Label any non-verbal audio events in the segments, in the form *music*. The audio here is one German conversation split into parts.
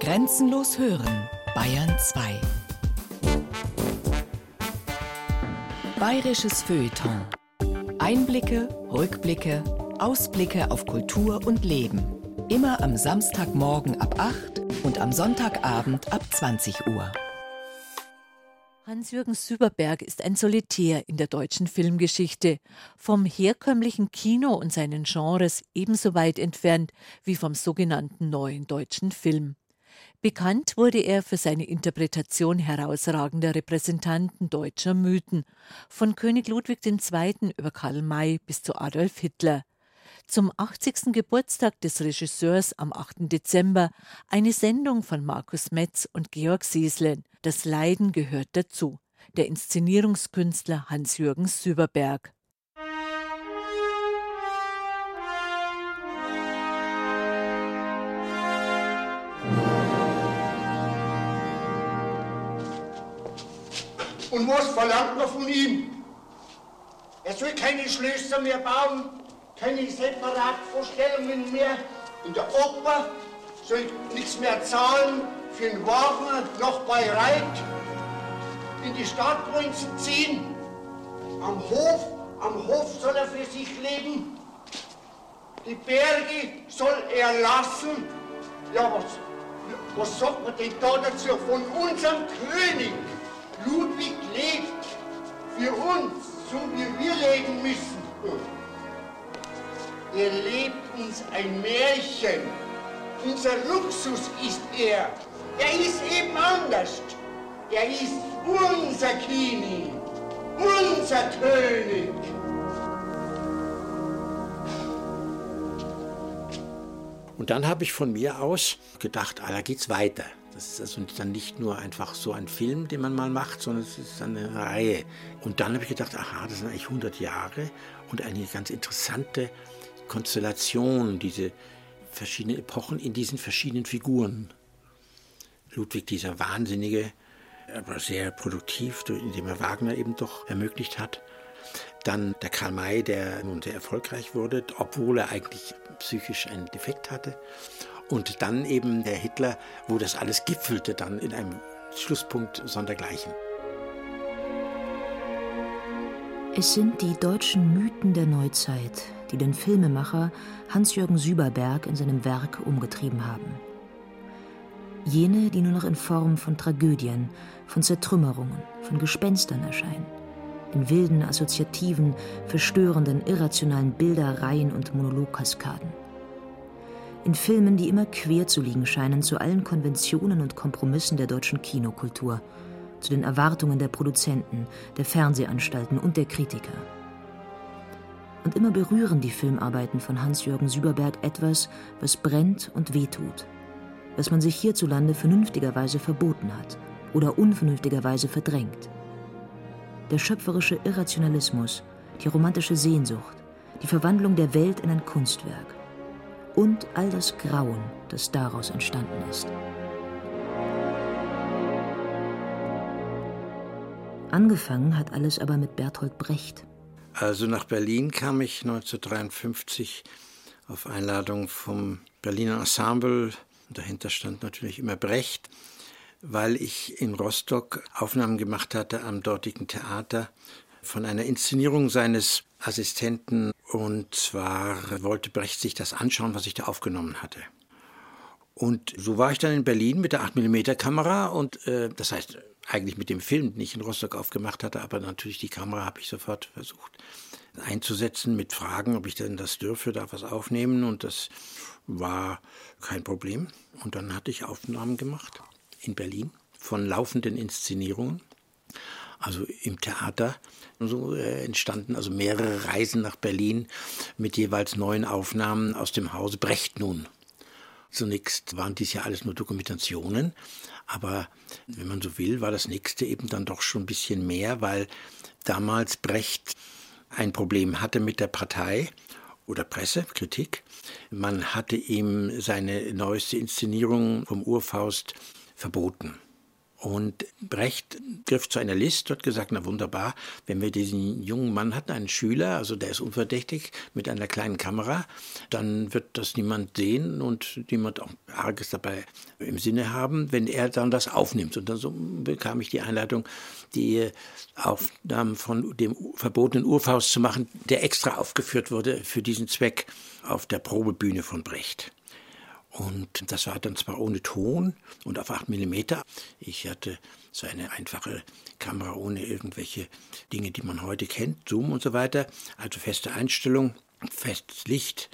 Grenzenlos hören, Bayern 2. Bayerisches Feuilleton. Einblicke, Rückblicke, Ausblicke auf Kultur und Leben. Immer am Samstagmorgen ab 8 und am Sonntagabend ab 20 Uhr. Hans-Jürgen Süberberg ist ein Solitär in der deutschen Filmgeschichte, vom herkömmlichen Kino und seinen Genres ebenso weit entfernt wie vom sogenannten neuen deutschen Film. Bekannt wurde er für seine Interpretation herausragender Repräsentanten deutscher Mythen, von König Ludwig II. über Karl May bis zu Adolf Hitler. Zum 80. Geburtstag des Regisseurs am 8. Dezember eine Sendung von Markus Metz und Georg Sieslen. Das Leiden gehört dazu. Der Inszenierungskünstler Hans-Jürgen Süberberg. Und was verlangt man von ihm? Er soll keine Schlösser mehr bauen, keine Separatvorstellungen mehr. In der Oper soll nichts mehr zahlen für den Wagen noch bei Reit. In die Stadt wollen sie ziehen. Am Hof, am Hof soll er für sich leben. Die Berge soll er lassen. Ja, was, was sagt man denn da dazu von unserem König? Ludwig lebt für uns, so wie wir leben müssen. Er lebt uns ein Märchen. Unser Luxus ist er. Er ist eben anders. Er ist unser Kini, unser König. Und dann habe ich von mir aus gedacht, ah, da geht's weiter. Das ist also dann nicht nur einfach so ein Film, den man mal macht, sondern es ist eine Reihe. Und dann habe ich gedacht, aha, das sind eigentlich 100 Jahre und eine ganz interessante Konstellation, diese verschiedenen Epochen in diesen verschiedenen Figuren. Ludwig, dieser Wahnsinnige, aber sehr produktiv, indem er Wagner eben doch ermöglicht hat. Dann der Karl May, der nun sehr erfolgreich wurde, obwohl er eigentlich psychisch einen Defekt hatte. Und dann eben der Hitler, wo das alles gipfelte dann in einem Schlusspunkt sondergleichen. Es sind die deutschen Mythen der Neuzeit, die den Filmemacher Hans-Jürgen Süberberg in seinem Werk umgetrieben haben. Jene, die nur noch in Form von Tragödien, von Zertrümmerungen, von Gespenstern erscheinen, in wilden, assoziativen, verstörenden, irrationalen Bilderreihen und Monologkaskaden in Filmen, die immer quer zu liegen scheinen zu allen Konventionen und Kompromissen der deutschen Kinokultur, zu den Erwartungen der Produzenten, der Fernsehanstalten und der Kritiker. Und immer berühren die Filmarbeiten von Hans-Jürgen Süberberg etwas, was brennt und wehtut, was man sich hierzulande vernünftigerweise verboten hat oder unvernünftigerweise verdrängt. Der schöpferische Irrationalismus, die romantische Sehnsucht, die Verwandlung der Welt in ein Kunstwerk und all das Grauen, das daraus entstanden ist. Angefangen hat alles aber mit Bertolt Brecht. Also nach Berlin kam ich 1953 auf Einladung vom Berliner Ensemble. Dahinter stand natürlich immer Brecht, weil ich in Rostock Aufnahmen gemacht hatte am dortigen Theater von einer Inszenierung seines Assistenten und zwar wollte Brecht sich das anschauen, was ich da aufgenommen hatte. Und so war ich dann in Berlin mit der 8mm Kamera und äh, das heißt eigentlich mit dem Film, den ich in Rostock aufgemacht hatte, aber natürlich die Kamera habe ich sofort versucht einzusetzen mit Fragen, ob ich denn das dürfe, da was aufnehmen und das war kein Problem. Und dann hatte ich Aufnahmen gemacht in Berlin von laufenden Inszenierungen also im Theater. So äh, entstanden also mehrere Reisen nach Berlin mit jeweils neuen Aufnahmen aus dem Hause Brecht nun. Zunächst waren dies ja alles nur Dokumentationen, aber wenn man so will, war das nächste eben dann doch schon ein bisschen mehr, weil damals Brecht ein Problem hatte mit der Partei oder Pressekritik. Man hatte ihm seine neueste Inszenierung vom Urfaust verboten Und Brecht griff zu einer List, hat gesagt, na wunderbar, wenn wir diesen jungen Mann hatten, einen Schüler, also der ist unverdächtig, mit einer kleinen Kamera, dann wird das niemand sehen und niemand auch Arges dabei im Sinne haben, wenn er dann das aufnimmt. Und dann so bekam ich die Einladung, die Aufnahmen von dem verbotenen Urfaust zu machen, der extra aufgeführt wurde für diesen Zweck auf der Probebühne von Brecht. Und das war dann zwar ohne Ton und auf 8 mm. Ich hatte so eine einfache Kamera ohne irgendwelche Dinge, die man heute kennt, Zoom und so weiter. Also feste Einstellung, festes Licht.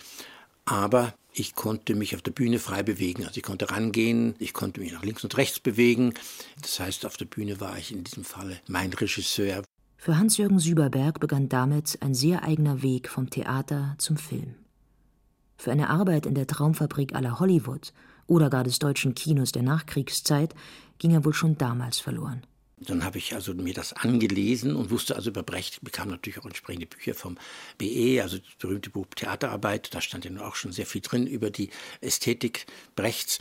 Aber ich konnte mich auf der Bühne frei bewegen. Also ich konnte rangehen, ich konnte mich nach links und rechts bewegen. Das heißt, auf der Bühne war ich in diesem Falle mein Regisseur. Für Hans-Jürgen Süberberg begann damit ein sehr eigener Weg vom Theater zum Film. Für eine Arbeit in der Traumfabrik aller Hollywood oder gar des deutschen Kinos der Nachkriegszeit ging er wohl schon damals verloren. Dann habe ich also mir das angelesen und wusste also über Brecht, bekam natürlich auch entsprechende Bücher vom BE, also das berühmte Buch Theaterarbeit, da stand ja nun auch schon sehr viel drin über die Ästhetik Brechts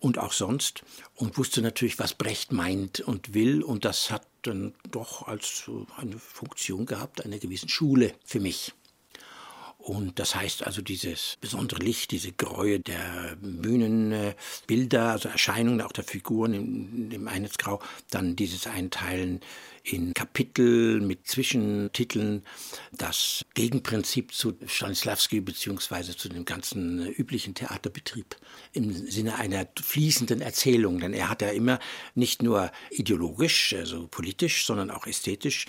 und auch sonst und wusste natürlich, was Brecht meint und will und das hat dann doch als eine Funktion gehabt, einer gewissen Schule für mich. Und das heißt also dieses besondere Licht, diese Gräue der Bühnenbilder, also Erscheinungen auch der Figuren im, im Einheitsgrau, dann dieses Einteilen in Kapitel mit Zwischentiteln das Gegenprinzip zu Stanislavski beziehungsweise zu dem ganzen üblichen Theaterbetrieb im Sinne einer fließenden Erzählung. Denn er hat ja immer nicht nur ideologisch, also politisch, sondern auch ästhetisch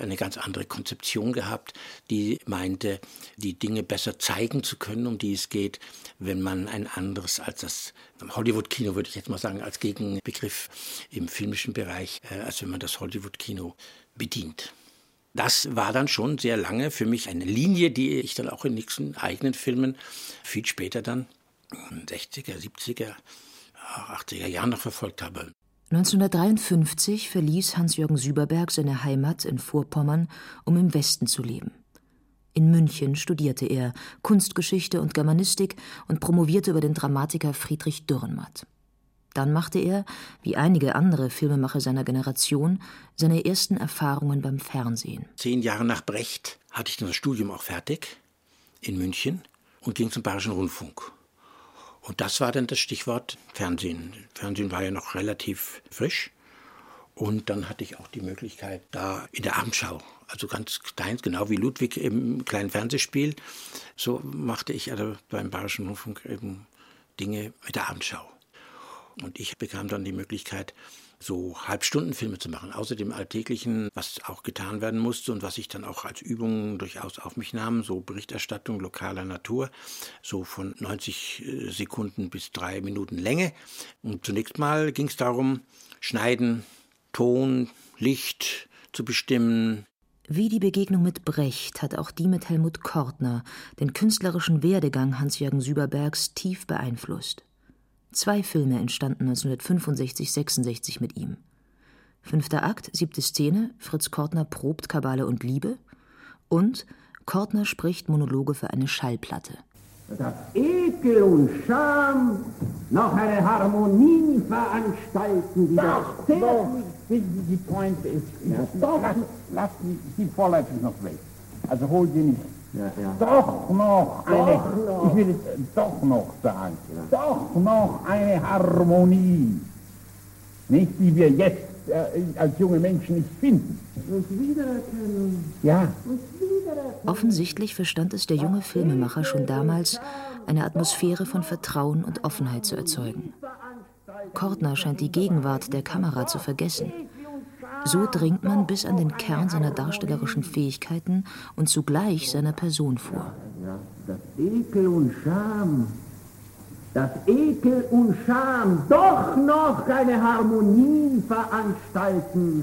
eine ganz andere Konzeption gehabt, die meinte, die Dinge besser zeigen zu können, um die es geht, wenn man ein anderes als das Hollywood-Kino, würde ich jetzt mal sagen, als Gegenbegriff im filmischen Bereich, äh, als wenn man das Hollywood-Kino bedient. Das war dann schon sehr lange für mich eine Linie, die ich dann auch in nächsten eigenen Filmen viel später dann, 60er, 70er, 80er Jahren noch verfolgt habe. 1953 verließ Hans-Jürgen Süberberg seine Heimat in Vorpommern, um im Westen zu leben. In München studierte er Kunstgeschichte und Germanistik und promovierte über den Dramatiker Friedrich Dürrenmatt. Dann machte er, wie einige andere Filmemacher seiner Generation, seine ersten Erfahrungen beim Fernsehen. Zehn Jahre nach Brecht hatte ich das Studium auch fertig in München und ging zum Bayerischen Rundfunk. Und das war dann das Stichwort Fernsehen. Fernsehen war ja noch relativ frisch. Und dann hatte ich auch die Möglichkeit, da in der Abendschau, also ganz klein, genau wie Ludwig im kleinen Fernsehspiel, so machte ich also beim Bayerischen Rundfunk eben Dinge mit der Abendschau. Und ich bekam dann die Möglichkeit, so Halbstundenfilme zu machen, außer dem Alltäglichen, was auch getan werden musste und was ich dann auch als Übung durchaus auf mich nahm, so Berichterstattung lokaler Natur, so von 90 äh, Sekunden bis drei Minuten Länge. Und zunächst mal ging es darum, schneiden, Ton, Licht zu bestimmen. Wie die Begegnung mit Brecht hat auch die mit Helmut Kortner den künstlerischen Werdegang Hans-Jürgen Süberbergs tief beeinflusst. Zwei Filme entstanden 1965-66 mit ihm. Fünfter Akt, siebte Szene, Fritz Kortner probt Kabale und Liebe und Kortner spricht Monologe für eine Schallplatte dass Ekel und Scham noch eine Harmonie veranstalten, die das doch, die, die Point ist, ja, doch, lass, lass die, die Vorleitung noch weg. Also hol sie nicht. Ja, ja. Doch noch doch eine, noch. ich will es doch noch sagen, ja. doch noch eine Harmonie, nicht die wir jetzt äh, als junge Menschen nicht finden. Ja. Offensichtlich verstand es der junge Filmemacher schon damals, eine Atmosphäre von Vertrauen und Offenheit zu erzeugen. Kortner scheint die Gegenwart der Kamera zu vergessen. So dringt man bis an den Kern seiner darstellerischen Fähigkeiten und zugleich seiner Person vor. Das Ekel und Scham, das Ekel und Scham doch noch eine Harmonie veranstalten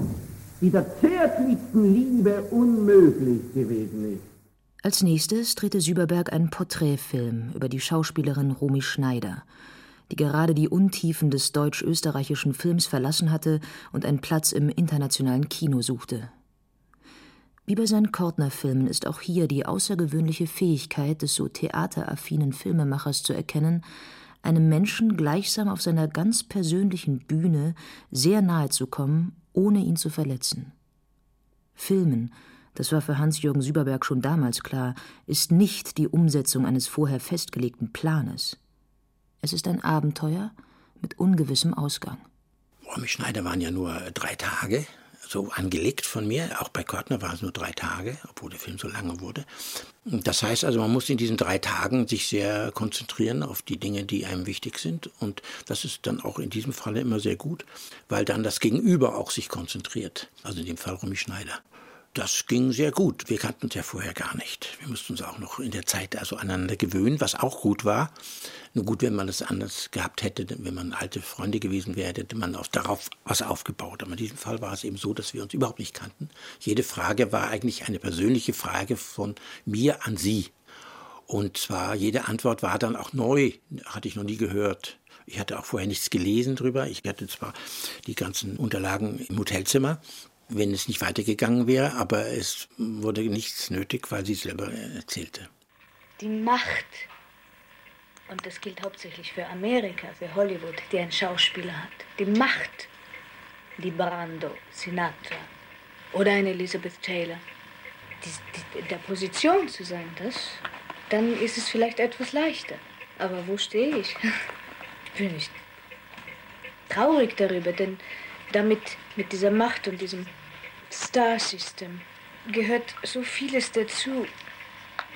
die der zärtlichsten Liebe unmöglich gewesen ist. Als nächstes drehte Süberberg einen Porträtfilm über die Schauspielerin Romy Schneider, die gerade die Untiefen des deutsch-österreichischen Films verlassen hatte und einen Platz im internationalen Kino suchte. Wie bei seinen Kortner-Filmen ist auch hier die außergewöhnliche Fähigkeit des so theateraffinen Filmemachers zu erkennen, einem Menschen gleichsam auf seiner ganz persönlichen Bühne sehr nahe zu kommen, ohne ihn zu verletzen. Filmen, das war für Hans-Jürgen Süberberg schon damals klar, ist nicht die Umsetzung eines vorher festgelegten Planes. Es ist ein Abenteuer mit ungewissem Ausgang. Schneider waren ja nur drei Tage, so angelegt von mir. Auch bei Körtner waren es nur drei Tage, obwohl der Film so lange wurde. Das heißt also, man muss in diesen drei Tagen sich sehr konzentrieren auf die Dinge, die einem wichtig sind. Und das ist dann auch in diesem Falle immer sehr gut, weil dann das Gegenüber auch sich konzentriert. Also in dem Fall Romy Schneider. Das ging sehr gut. Wir kannten uns ja vorher gar nicht. Wir mussten uns auch noch in der Zeit also aneinander gewöhnen, was auch gut war. Nur gut, wenn man es anders gehabt hätte, wenn man alte Freunde gewesen wäre, hätte man auf, darauf was aufgebaut. Aber in diesem Fall war es eben so, dass wir uns überhaupt nicht kannten. Jede Frage war eigentlich eine persönliche Frage von mir an sie. Und zwar jede Antwort war dann auch neu, hatte ich noch nie gehört. Ich hatte auch vorher nichts gelesen drüber. Ich hatte zwar die ganzen Unterlagen im Hotelzimmer, wenn es nicht weitergegangen wäre, aber es wurde nichts nötig, weil sie selber erzählte. Die Macht, und das gilt hauptsächlich für Amerika, für Hollywood, die einen Schauspieler hat, die Macht, die Sinatra oder eine Elizabeth Taylor, die, die, der Position zu sein, das, dann ist es vielleicht etwas leichter. Aber wo stehe ich? *laughs* Ich bin nicht traurig darüber, denn damit, mit dieser Macht und diesem Star System gehört so vieles dazu.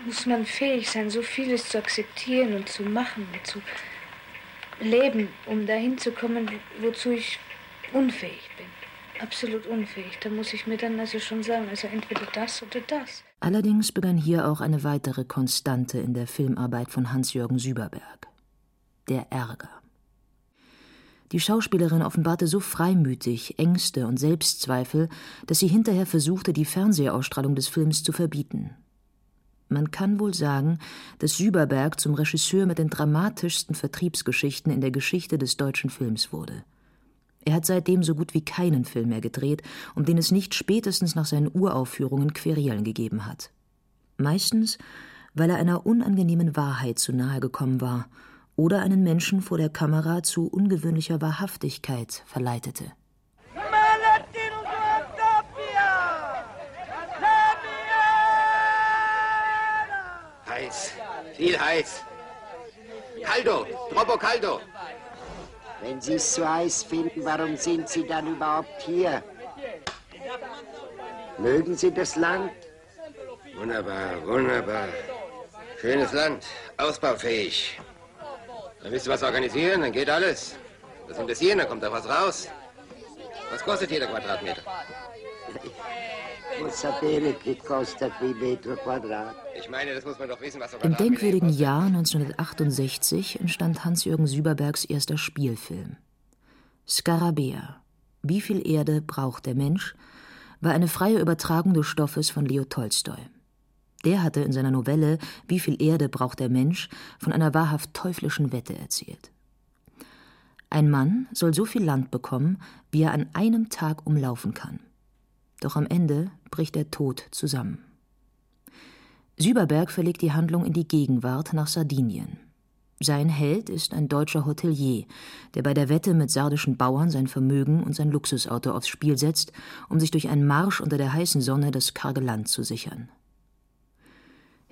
Muss man fähig sein, so vieles zu akzeptieren und zu machen und zu leben, um dahin zu kommen, wozu ich unfähig bin. Absolut unfähig. Da muss ich mir dann also schon sagen, also entweder das oder das. Allerdings begann hier auch eine weitere Konstante in der Filmarbeit von Hans-Jürgen Süberberg. Der Ärger. Die Schauspielerin offenbarte so freimütig Ängste und Selbstzweifel, dass sie hinterher versuchte, die Fernsehausstrahlung des Films zu verbieten. Man kann wohl sagen, dass Süberberg zum Regisseur mit den dramatischsten Vertriebsgeschichten in der Geschichte des deutschen Films wurde. Er hat seitdem so gut wie keinen Film mehr gedreht, um den es nicht spätestens nach seinen Uraufführungen Querelen gegeben hat. Meistens, weil er einer unangenehmen Wahrheit zu nahe gekommen war oder einen Menschen vor der Kamera zu ungewöhnlicher Wahrhaftigkeit verleitete. Heiß, viel heiß. Caldo, troppo caldo. Wenn Sie es so heiß finden, warum sind Sie dann überhaupt hier? Mögen Sie das Land? Wunderbar, wunderbar. Schönes Land, ausbaufähig. Dann willst du was organisieren, dann geht alles. Das investieren, dann kommt da was raus. Was kostet jeder Quadratmeter? Ich meine, das muss man doch wissen, was Im denkwürdigen Jahr 1968 entstand Hans-Jürgen Süberbergs erster Spielfilm. Skarabäa. Wie viel Erde braucht der Mensch? war eine freie Übertragung des Stoffes von Leo Tolstoi. Der hatte in seiner Novelle Wie viel Erde braucht der Mensch von einer wahrhaft teuflischen Wette erzählt. Ein Mann soll so viel Land bekommen, wie er an einem Tag umlaufen kann. Doch am Ende bricht der Tod zusammen. Süberberg verlegt die Handlung in die Gegenwart nach Sardinien. Sein Held ist ein deutscher Hotelier, der bei der Wette mit sardischen Bauern sein Vermögen und sein Luxusauto aufs Spiel setzt, um sich durch einen Marsch unter der heißen Sonne das karge Land zu sichern.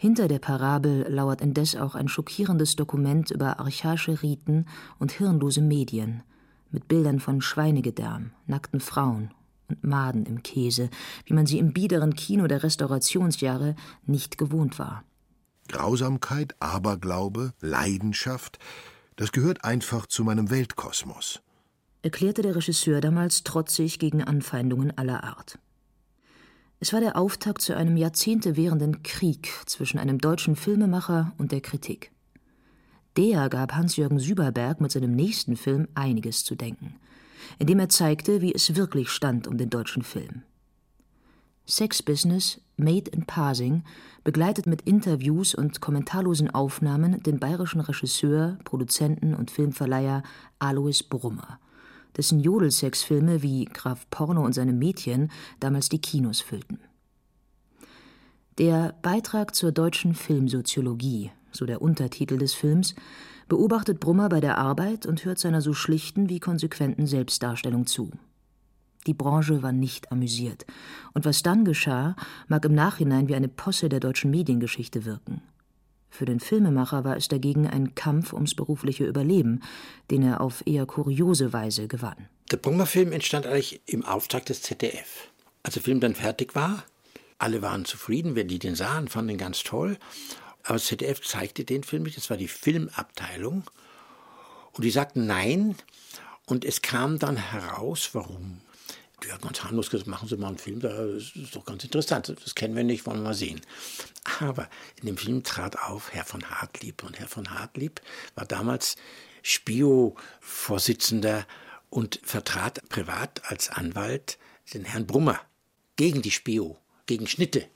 Hinter der Parabel lauert indes auch ein schockierendes Dokument über archaische Riten und hirnlose Medien, mit Bildern von Schweinegedärm, nackten Frauen und Maden im Käse, wie man sie im biederen Kino der Restaurationsjahre nicht gewohnt war. Grausamkeit, Aberglaube, Leidenschaft, das gehört einfach zu meinem Weltkosmos, erklärte der Regisseur damals trotzig gegen Anfeindungen aller Art. Es war der Auftakt zu einem Jahrzehnte währenden Krieg zwischen einem deutschen Filmemacher und der Kritik. Der gab Hans-Jürgen Süberberg mit seinem nächsten Film einiges zu denken, indem er zeigte, wie es wirklich stand um den deutschen Film. Sex Business Made in Parsing begleitet mit Interviews und kommentarlosen Aufnahmen den bayerischen Regisseur, Produzenten und Filmverleiher Alois Brummer – dessen Jodelsexfilme wie Graf Porno und seine Mädchen damals die Kinos füllten. Der Beitrag zur deutschen Filmsoziologie, so der Untertitel des Films, beobachtet Brummer bei der Arbeit und hört seiner so schlichten wie konsequenten Selbstdarstellung zu. Die Branche war nicht amüsiert, und was dann geschah, mag im Nachhinein wie eine Posse der deutschen Mediengeschichte wirken. Für den Filmemacher war es dagegen ein Kampf ums berufliche Überleben, den er auf eher kuriose Weise gewann. Der Brummer-Film entstand eigentlich im Auftrag des ZDF. Als der Film dann fertig war, alle waren zufrieden, wenn die den sahen, fanden ihn ganz toll. Aber das ZDF zeigte den Film nicht, das war die Filmabteilung. Und die sagten nein. Und es kam dann heraus, warum. Ja, ganz harmlos gesagt, machen Sie mal einen Film, das ist doch ganz interessant. Das kennen wir nicht, wollen wir mal sehen. Aber in dem Film trat auf Herr von Hartlieb. Und Herr von Hartlieb war damals Spio-Vorsitzender und vertrat privat als Anwalt den Herrn Brummer gegen die Spio, gegen Schnitte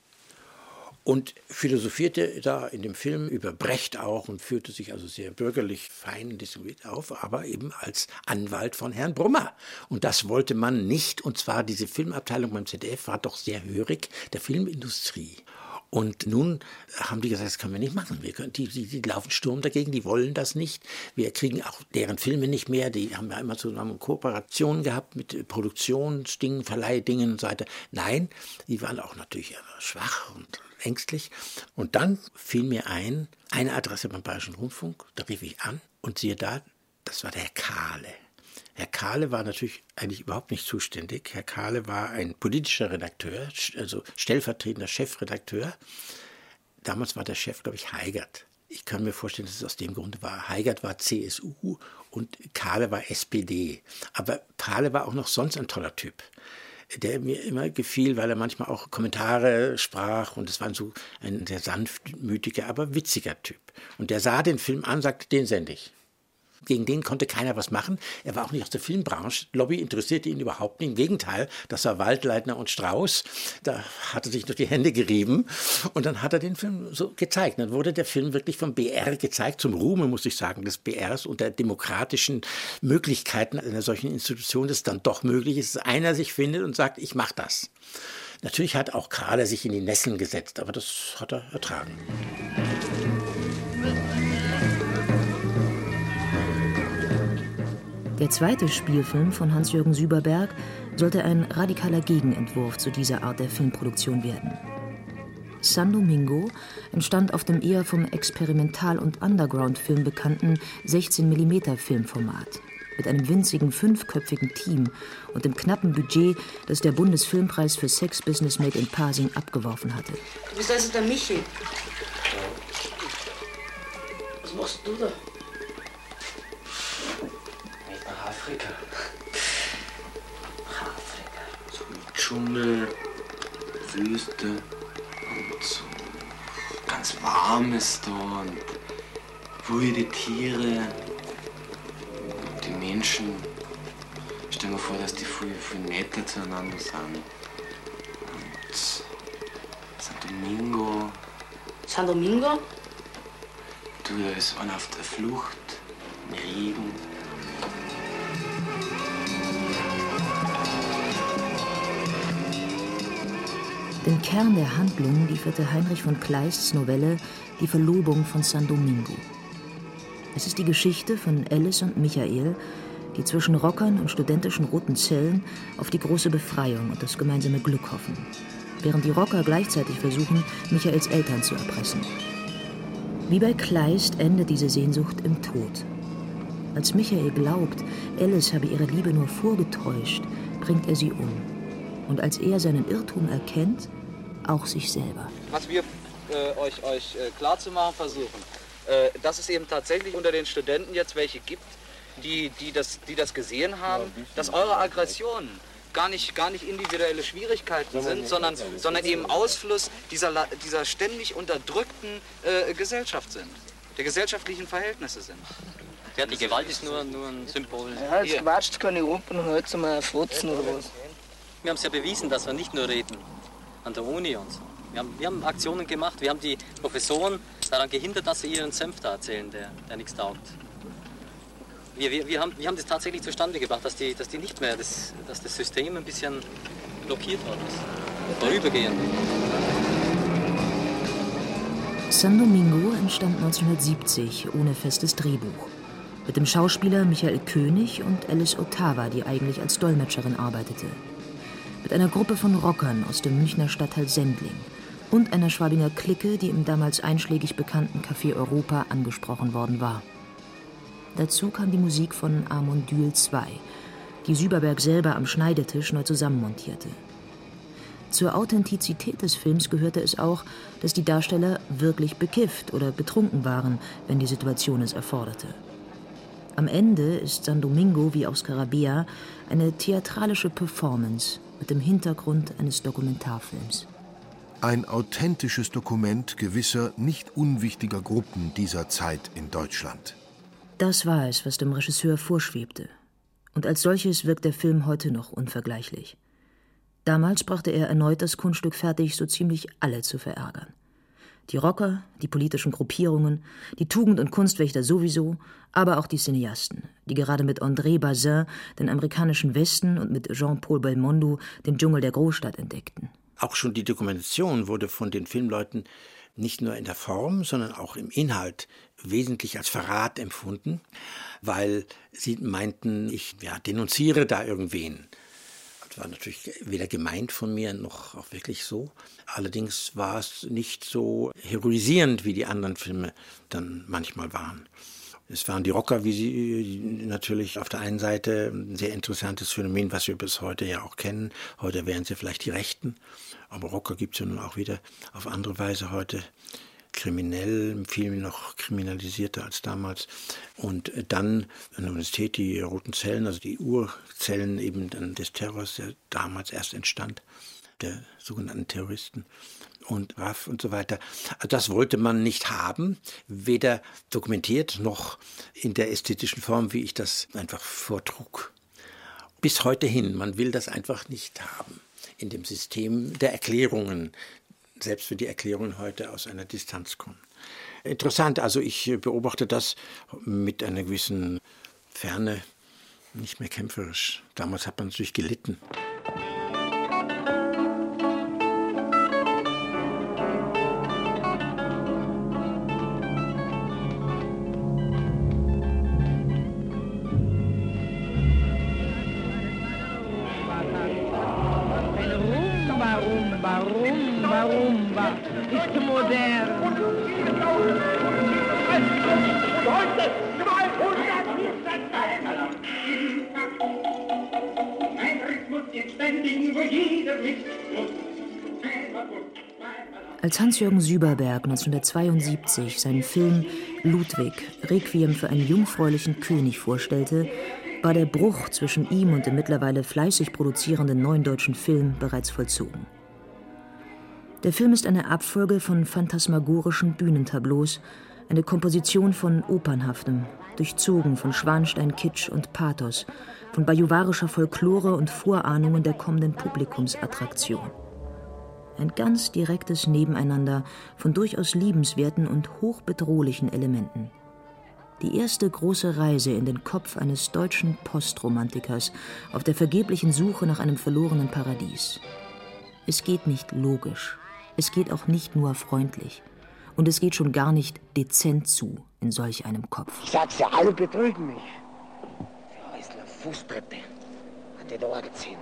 und philosophierte da in dem Film über Brecht auch und führte sich also sehr bürgerlich fein distinguiert auf, aber eben als Anwalt von Herrn Brummer. Und das wollte man nicht, und zwar diese Filmabteilung beim ZDF war doch sehr hörig der Filmindustrie. Und nun haben die gesagt, das können wir nicht machen. Wir können, die, die, die laufen Sturm dagegen, die wollen das nicht. Wir kriegen auch deren Filme nicht mehr. Die haben ja immer zusammen Kooperationen gehabt mit Produktionsdingen, Verleihdingen und so weiter. Nein, die waren auch natürlich schwach und ängstlich. Und dann fiel mir ein, eine Adresse beim Bayerischen Rundfunk, da rief ich an und siehe da, das war der Herr Kahle. Herr Kahle war natürlich eigentlich überhaupt nicht zuständig. Herr Kahle war ein politischer Redakteur, also stellvertretender Chefredakteur. Damals war der Chef, glaube ich, Heigert. Ich kann mir vorstellen, dass es aus dem Grunde war. Heigert war CSU und Kahle war SPD. Aber Kahle war auch noch sonst ein toller Typ der mir immer gefiel, weil er manchmal auch Kommentare sprach und es war so ein sehr sanftmütiger, aber witziger Typ. Und der sah den Film an, sagte, den sende ich. Gegen den konnte keiner was machen. Er war auch nicht aus der Filmbranche. Lobby interessierte ihn überhaupt nicht. Im Gegenteil, das war Waldleitner und Strauß. Da hat er sich durch die Hände gerieben. Und dann hat er den Film so gezeigt. Dann wurde der Film wirklich vom BR gezeigt, zum Ruhme, muss ich sagen, des BRs und der demokratischen Möglichkeiten einer solchen Institution, dass es dann doch möglich ist, dass einer sich findet und sagt, ich mache das. Natürlich hat auch Kahle sich in die Nesseln gesetzt, aber das hat er ertragen. Der zweite Spielfilm von Hans-Jürgen Süberberg sollte ein radikaler Gegenentwurf zu dieser Art der Filmproduktion werden. San Domingo entstand auf dem eher vom Experimental- und Underground-Film bekannten 16-mm-Filmformat mit einem winzigen fünfköpfigen Team und dem knappen Budget, das der Bundesfilmpreis für Sex Business Made in Pasing abgeworfen hatte. Du bist also der Michi. Was machst du da? Afrika. Afrika. So mit Dschungel, Wüste und so ganz warm ist da und wilde Tiere. Und die Menschen, stell mir vor, dass die viel, viel netter zueinander sind. Und San Domingo. San Domingo? Du, da ist einer auf der Flucht, im Regen. Den Kern der Handlung lieferte Heinrich von Kleists Novelle Die Verlobung von San Domingo. Es ist die Geschichte von Alice und Michael, die zwischen Rockern und studentischen roten Zellen auf die große Befreiung und das gemeinsame Glück hoffen, während die Rocker gleichzeitig versuchen, Michaels Eltern zu erpressen. Wie bei Kleist endet diese Sehnsucht im Tod. Als Michael glaubt, Alice habe ihre Liebe nur vorgetäuscht, bringt er sie um. Und als er seinen Irrtum erkennt, auch sich selber. Was wir äh, euch, euch äh, klar zu machen versuchen, äh, dass es eben tatsächlich unter den Studenten jetzt welche gibt, die, die, das, die das gesehen haben, dass eure Aggressionen gar nicht, gar nicht individuelle Schwierigkeiten sind, sondern, sondern eben Ausfluss dieser, dieser ständig unterdrückten äh, Gesellschaft sind, der gesellschaftlichen Verhältnisse sind. Ja, die Gewalt ist nur, nur ein Symbol. Ja, jetzt quatscht keine Ruppen und hört mal Fotzen oder was. Wir haben es ja bewiesen, dass wir nicht nur reden, an der Uni und so. Wir haben, wir haben Aktionen gemacht, wir haben die Professoren daran gehindert, dass sie ihren Senf da erzählen, der, der nichts taugt. Wir, wir, wir, haben, wir haben das tatsächlich zustande gebracht, dass die, dass die nicht mehr, das, dass das System ein bisschen blockiert worden ist. Vorübergehend. San Domingo entstand 1970 ohne festes Drehbuch. Mit dem Schauspieler Michael König und Alice Ottawa, die eigentlich als Dolmetscherin arbeitete. Mit einer Gruppe von Rockern aus dem Münchner Stadtteil Sendling und einer Schwabinger Clique, die im damals einschlägig bekannten Café Europa angesprochen worden war. Dazu kam die Musik von Amondyl II, die Süberberg selber am Schneidetisch neu zusammenmontierte. Zur Authentizität des Films gehörte es auch, dass die Darsteller wirklich bekifft oder betrunken waren, wenn die Situation es erforderte. Am Ende ist San Domingo wie auch Scarabea eine theatralische Performance mit dem Hintergrund eines Dokumentarfilms. Ein authentisches Dokument gewisser nicht unwichtiger Gruppen dieser Zeit in Deutschland. Das war es, was dem Regisseur vorschwebte. Und als solches wirkt der Film heute noch unvergleichlich. Damals brachte er erneut das Kunststück fertig, so ziemlich alle zu verärgern. Die Rocker, die politischen Gruppierungen, die Tugend- und Kunstwächter sowieso, aber auch die Cineasten, die gerade mit André Bazin den amerikanischen Westen und mit Jean-Paul Belmondo den Dschungel der Großstadt entdeckten. Auch schon die Dokumentation wurde von den Filmleuten nicht nur in der Form, sondern auch im Inhalt wesentlich als Verrat empfunden, weil sie meinten, ich ja, denunziere da irgendwen. War natürlich weder gemeint von mir noch auch wirklich so. Allerdings war es nicht so heroisierend, wie die anderen Filme dann manchmal waren. Es waren die Rocker, wie sie natürlich auf der einen Seite ein sehr interessantes Phänomen, was wir bis heute ja auch kennen. Heute wären sie vielleicht die Rechten, aber Rocker gibt es ja nun auch wieder auf andere Weise heute kriminell, viel noch kriminalisierter als damals. Und dann an der Universität die roten Zellen, also die Urzellen eben des Terrors, der damals erst entstand, der sogenannten Terroristen und RAF und so weiter. Das wollte man nicht haben, weder dokumentiert noch in der ästhetischen Form, wie ich das einfach vortrug. Bis heute hin, man will das einfach nicht haben in dem System der Erklärungen, selbst wenn die Erklärungen heute aus einer Distanz kommen. Interessant, also ich beobachte das mit einer gewissen Ferne, nicht mehr kämpferisch. Damals hat man natürlich gelitten. Hans-Jürgen Süberberg 1972 seinen Film Ludwig, Requiem für einen jungfräulichen König vorstellte, war der Bruch zwischen ihm und dem mittlerweile fleißig produzierenden neuen deutschen Film bereits vollzogen. Der Film ist eine Abfolge von phantasmagorischen Bühnentableaus, eine Komposition von Opernhaftem, durchzogen von Schwanstein-Kitsch und Pathos, von bajuwarischer Folklore und Vorahnungen der kommenden Publikumsattraktion ein ganz direktes Nebeneinander von durchaus liebenswerten und hochbedrohlichen Elementen. Die erste große Reise in den Kopf eines deutschen Postromantikers auf der vergeblichen Suche nach einem verlorenen Paradies. Es geht nicht logisch, es geht auch nicht nur freundlich und es geht schon gar nicht dezent zu in solch einem Kopf. Ich sag's ja, alle betrügen mich. Der Häusler Fußtreppe hat den Ohr gezogen.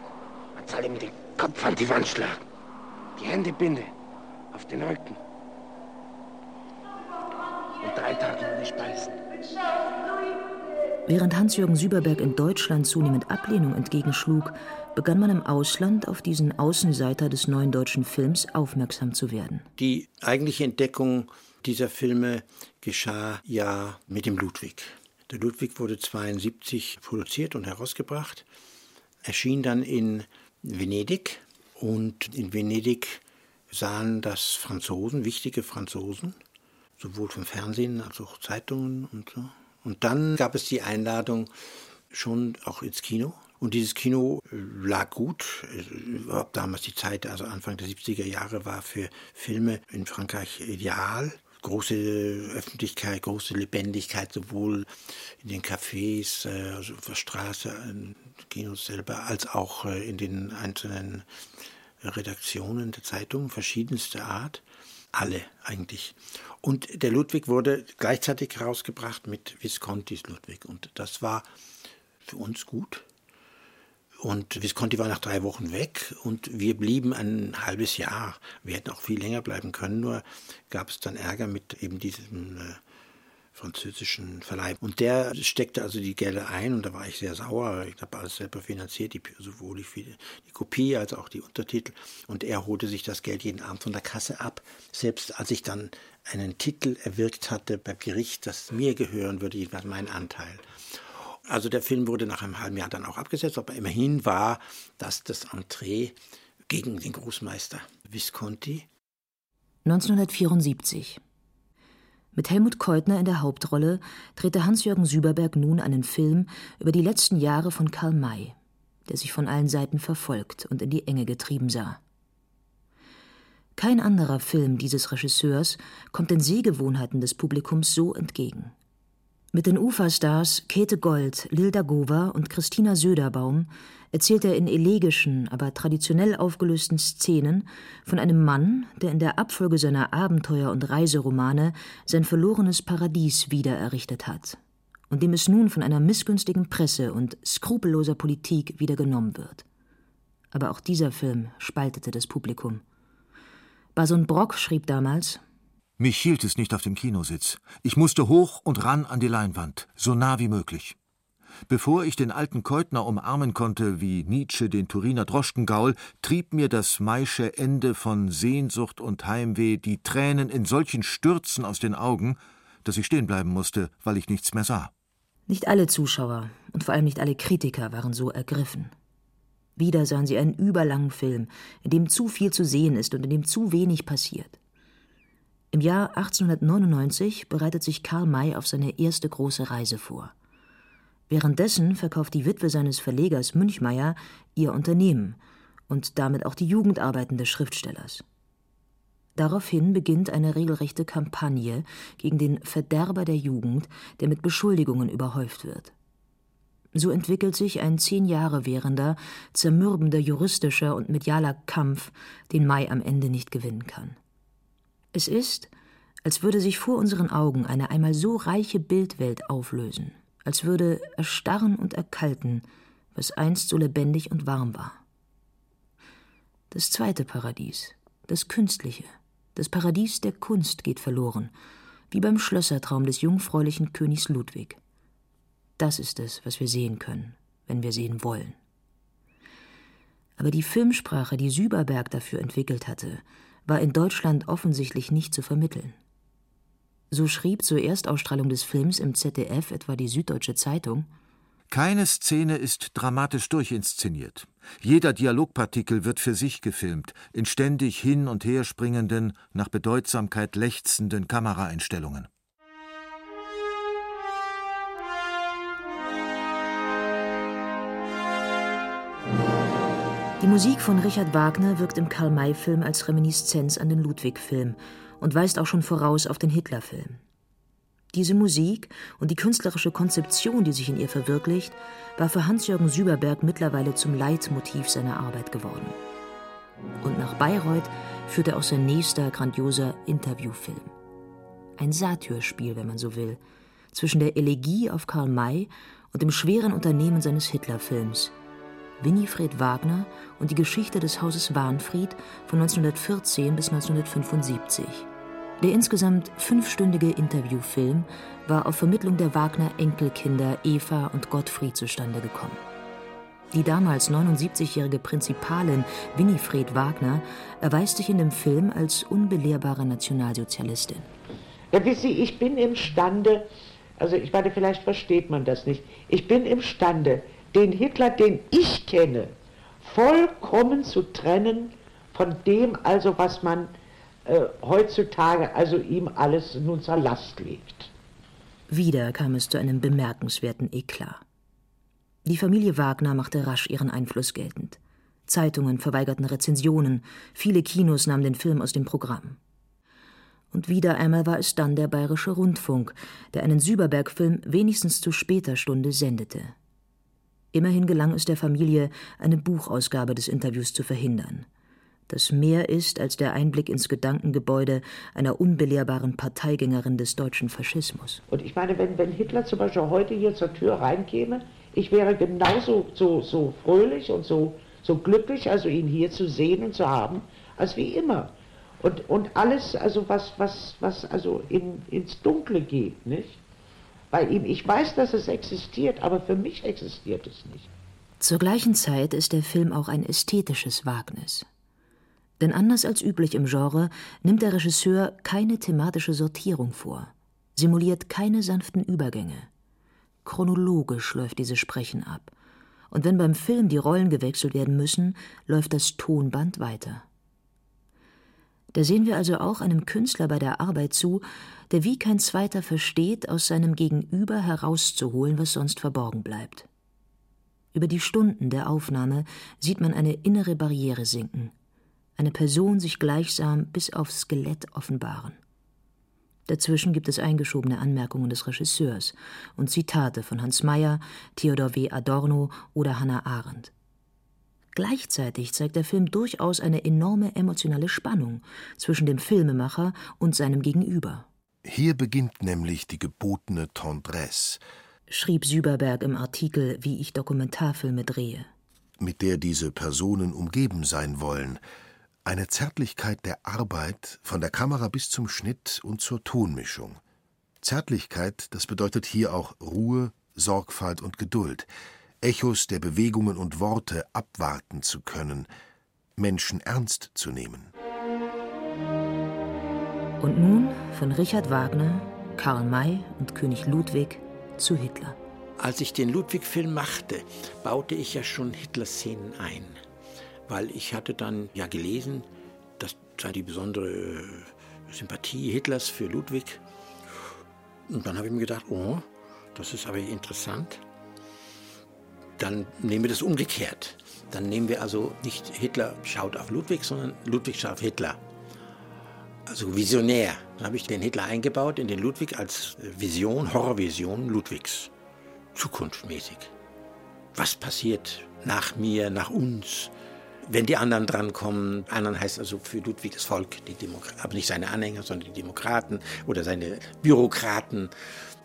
Man soll ihm dem Kopf an die Wand schlagen. Die Hände binde auf den Rücken. Und drei Tage ohne Speisen. Während Hans-Jürgen Süberberg in Deutschland zunehmend Ablehnung entgegenschlug, begann man im Ausland auf diesen Außenseiter des neuen deutschen Films aufmerksam zu werden. Die eigentliche Entdeckung dieser Filme geschah ja mit dem Ludwig. Der Ludwig wurde 1972 produziert und herausgebracht, erschien dann in Venedig und in Venedig sahen das Franzosen, wichtige Franzosen, sowohl vom Fernsehen als auch Zeitungen und so. Und dann gab es die Einladung schon auch ins Kino. Und dieses Kino lag gut. Damals die Zeit, also Anfang der 70er Jahre, war für Filme in Frankreich ideal. Große Öffentlichkeit, große Lebendigkeit, sowohl in den Cafés, äh, also auf der Straße, in Kinos selber, als auch äh, in den einzelnen Redaktionen der Zeitungen verschiedenster Art. alle eigentlich. Und der Ludwig wurde gleichzeitig herausgebracht mit Viscontis Ludwig. Und das war für uns gut. Und Visconti war nach drei Wochen weg und wir blieben ein halbes Jahr. Wir hätten auch viel länger bleiben können, nur gab es dann Ärger mit eben diesem äh, französischen Verleih. Und der steckte also die Gelder ein und da war ich sehr sauer. Ich habe alles selber finanziert, die, sowohl die, die Kopie als auch die Untertitel. Und er holte sich das Geld jeden Abend von der Kasse ab. Selbst als ich dann einen Titel erwirkt hatte beim Gericht, das mir gehören würde, jedenfalls mein Anteil. Also der Film wurde nach einem halben Jahr dann auch abgesetzt, aber immerhin war das das Entree gegen den Großmeister Visconti. 1974. Mit Helmut Keutner in der Hauptrolle drehte Hans-Jürgen Süberberg nun einen Film über die letzten Jahre von Karl May, der sich von allen Seiten verfolgt und in die Enge getrieben sah. Kein anderer Film dieses Regisseurs kommt den Sehgewohnheiten des Publikums so entgegen. Mit den Uferstars Käthe Gold, Lilda Gova und Christina Söderbaum erzählt er in elegischen, aber traditionell aufgelösten Szenen von einem Mann, der in der Abfolge seiner Abenteuer und Reiseromane sein verlorenes Paradies wiedererrichtet hat und dem es nun von einer missgünstigen Presse und skrupelloser Politik wieder genommen wird. Aber auch dieser Film spaltete das Publikum. Bason Brock schrieb damals Mich hielt es nicht auf dem Kinositz. Ich musste hoch und ran an die Leinwand, so nah wie möglich. Bevor ich den alten Keutner umarmen konnte, wie Nietzsche den Turiner Droschkengaul, trieb mir das Maische Ende von Sehnsucht und Heimweh die Tränen in solchen Stürzen aus den Augen, dass ich stehen bleiben musste, weil ich nichts mehr sah. Nicht alle Zuschauer und vor allem nicht alle Kritiker waren so ergriffen. Wieder sahen sie einen überlangen Film, in dem zu viel zu sehen ist und in dem zu wenig passiert. Im Jahr 1899 bereitet sich Karl May auf seine erste große Reise vor. Währenddessen verkauft die Witwe seines Verlegers Münchmeyer ihr Unternehmen und damit auch die Jugendarbeiten des Schriftstellers. Daraufhin beginnt eine regelrechte Kampagne gegen den Verderber der Jugend, der mit Beschuldigungen überhäuft wird. So entwickelt sich ein zehn Jahre währender, zermürbender juristischer und medialer Kampf, den Mai am Ende nicht gewinnen kann. Es ist, als würde sich vor unseren Augen eine einmal so reiche Bildwelt auflösen als würde erstarren und erkalten, was einst so lebendig und warm war. Das zweite Paradies, das künstliche, das Paradies der Kunst geht verloren, wie beim Schlössertraum des jungfräulichen Königs Ludwig. Das ist es, was wir sehen können, wenn wir sehen wollen. Aber die Filmsprache, die Süberberg dafür entwickelt hatte, war in Deutschland offensichtlich nicht zu vermitteln. So schrieb zur Erstausstrahlung des Films im ZDF etwa die Süddeutsche Zeitung keine Szene ist dramatisch durchinszeniert. Jeder Dialogpartikel wird für sich gefilmt, in ständig hin und her springenden, nach Bedeutsamkeit lechzenden Kameraeinstellungen. Musik von Richard Wagner wirkt im Karl-May-Film als Reminiszenz an den Ludwig-Film und weist auch schon voraus auf den Hitlerfilm. Diese Musik und die künstlerische Konzeption, die sich in ihr verwirklicht, war für Hans-Jürgen Süberberg mittlerweile zum Leitmotiv seiner Arbeit geworden. Und nach Bayreuth führte auch sein nächster grandioser Interviewfilm. Ein Satyrspiel, wenn man so will, zwischen der Elegie auf Karl May und dem schweren Unternehmen seines Hitlerfilms – Winifred Wagner und die Geschichte des Hauses Wahnfried von 1914 bis 1975. Der insgesamt fünfstündige Interviewfilm war auf Vermittlung der Wagner-Enkelkinder Eva und Gottfried zustande gekommen. Die damals 79-jährige Prinzipalin Winifred Wagner erweist sich in dem Film als unbelehrbare Nationalsozialistin. Ja, wissen Sie, ich bin imstande, also ich meine, vielleicht versteht man das nicht, ich bin imstande, den Hitler, den ich kenne, vollkommen zu trennen von dem, also was man äh, heutzutage also ihm alles nun zur Last legt. Wieder kam es zu einem bemerkenswerten Eklat. Die Familie Wagner machte rasch ihren Einfluss geltend. Zeitungen verweigerten Rezensionen, viele Kinos nahmen den Film aus dem Programm. Und wieder einmal war es dann der Bayerische Rundfunk, der einen Süberberg-Film wenigstens zu später Stunde sendete. Immerhin gelang es der Familie, eine Buchausgabe des Interviews zu verhindern. das mehr ist als der Einblick ins Gedankengebäude einer unbelehrbaren Parteigängerin des deutschen Faschismus. Und ich meine, wenn, wenn Hitler zum Beispiel heute hier zur Tür reinkäme, ich wäre genauso so, so fröhlich und so, so glücklich, also ihn hier zu sehen und zu haben, als wie immer. Und, und alles, also was, was, was also in, ins Dunkle geht, nicht? Bei ihm, ich weiß, dass es existiert, aber für mich existiert es nicht. Zur gleichen Zeit ist der Film auch ein ästhetisches Wagnis. Denn anders als üblich im Genre nimmt der Regisseur keine thematische Sortierung vor, simuliert keine sanften Übergänge. Chronologisch läuft dieses Sprechen ab. Und wenn beim Film die Rollen gewechselt werden müssen, läuft das Tonband weiter. Da sehen wir also auch einem Künstler bei der Arbeit zu, der wie kein zweiter versteht, aus seinem Gegenüber herauszuholen, was sonst verborgen bleibt. Über die Stunden der Aufnahme sieht man eine innere Barriere sinken, eine Person sich gleichsam bis aufs Skelett offenbaren. Dazwischen gibt es eingeschobene Anmerkungen des Regisseurs und Zitate von Hans Mayer, Theodor W. Adorno oder Hannah Arendt. Gleichzeitig zeigt der Film durchaus eine enorme emotionale Spannung zwischen dem Filmemacher und seinem Gegenüber. Hier beginnt nämlich die gebotene Tendresse, schrieb Süberberg im Artikel Wie ich Dokumentarfilme drehe. Mit der diese Personen umgeben sein wollen, eine Zärtlichkeit der Arbeit von der Kamera bis zum Schnitt und zur Tonmischung. Zärtlichkeit, das bedeutet hier auch Ruhe, Sorgfalt und Geduld, Echos der Bewegungen und Worte abwarten zu können, Menschen ernst zu nehmen. Und nun von Richard Wagner, Karl May und König Ludwig zu Hitler. Als ich den Ludwig-Film machte, baute ich ja schon Hitler-Szenen ein weil ich hatte dann ja gelesen, das sei die besondere äh, Sympathie Hitlers für Ludwig. Und dann habe ich mir gedacht, oh, das ist aber interessant. Dann nehmen wir das umgekehrt. Dann nehmen wir also nicht Hitler schaut auf Ludwig, sondern Ludwig schaut auf Hitler. Also visionär. Dann habe ich den Hitler eingebaut in den Ludwig als Vision, Horrorvision Ludwigs. Zukunftsmäßig. Was passiert nach mir, nach uns? wenn die anderen drankommen, anderen heißt also für Ludwig das Volk, die aber nicht seine Anhänger, sondern die Demokraten oder seine Bürokraten.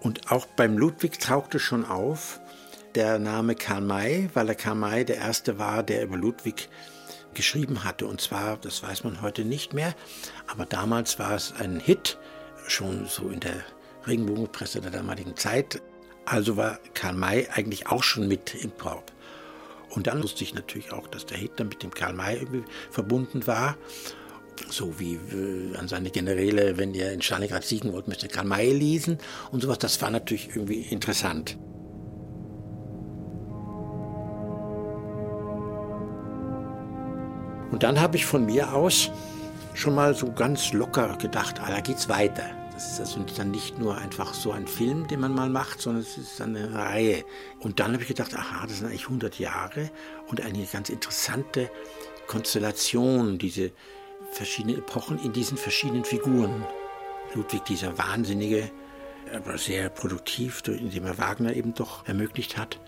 Und auch beim Ludwig tauchte schon auf der Name Karl May, weil der Karl May der erste war, der über Ludwig geschrieben hatte. Und zwar, das weiß man heute nicht mehr, aber damals war es ein Hit, schon so in der Regenbogenpresse der damaligen Zeit. Also war Karl May eigentlich auch schon mit im Korb. Und dann wusste ich natürlich auch, dass der Hitler mit dem Karl May irgendwie verbunden war. So wie äh, an seine Generäle, wenn ihr in Stalingrad siegen wollt, müsst ihr Karl May lesen und sowas. Das war natürlich irgendwie interessant. Und dann habe ich von mir aus schon mal so ganz locker gedacht, ah, da geht's weiter. Das ist also dann nicht nur einfach so ein Film, den man mal macht, sondern es ist eine Reihe. Und dann habe ich gedacht, aha, das sind eigentlich 100 Jahre und eine ganz interessante Konstellation, diese verschiedenen Epochen in diesen verschiedenen Figuren. Ludwig, dieser wahnsinnige, aber sehr produktiv, indem er Wagner eben doch ermöglicht hat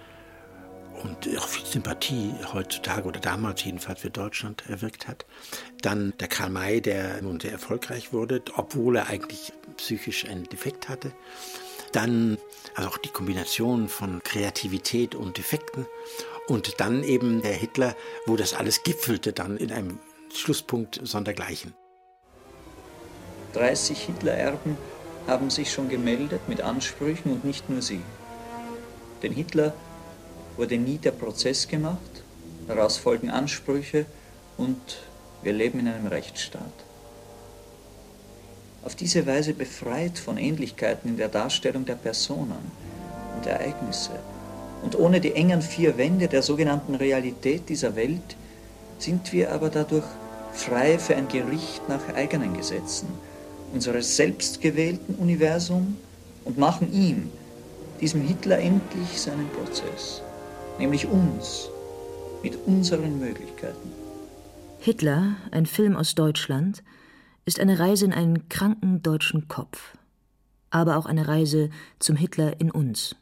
und auch viel Sympathie heutzutage oder damals jedenfalls für Deutschland erwirkt hat. Dann der Karl May, der nun sehr erfolgreich wurde, obwohl er eigentlich psychisch einen Defekt hatte. Dann also auch die Kombination von Kreativität und Defekten. Und dann eben der Hitler, wo das alles gipfelte dann in einem Schlusspunkt sondergleichen. 30 Hitlererben haben sich schon gemeldet mit Ansprüchen und nicht nur sie. Denn Hitler wurde nie der Prozess gemacht, daraus folgen Ansprüche und wir leben in einem Rechtsstaat. Auf diese Weise befreit von Ähnlichkeiten in der Darstellung der Personen und Ereignisse und ohne die engen vier Wände der sogenannten Realität dieser Welt sind wir aber dadurch frei für ein Gericht nach eigenen Gesetzen unseres selbstgewählten Universum und machen ihm, diesem Hitler, endlich seinen Prozess nämlich uns, mit unseren Möglichkeiten. Hitler, ein Film aus Deutschland, ist eine Reise in einen kranken deutschen Kopf, aber auch eine Reise zum Hitler in uns.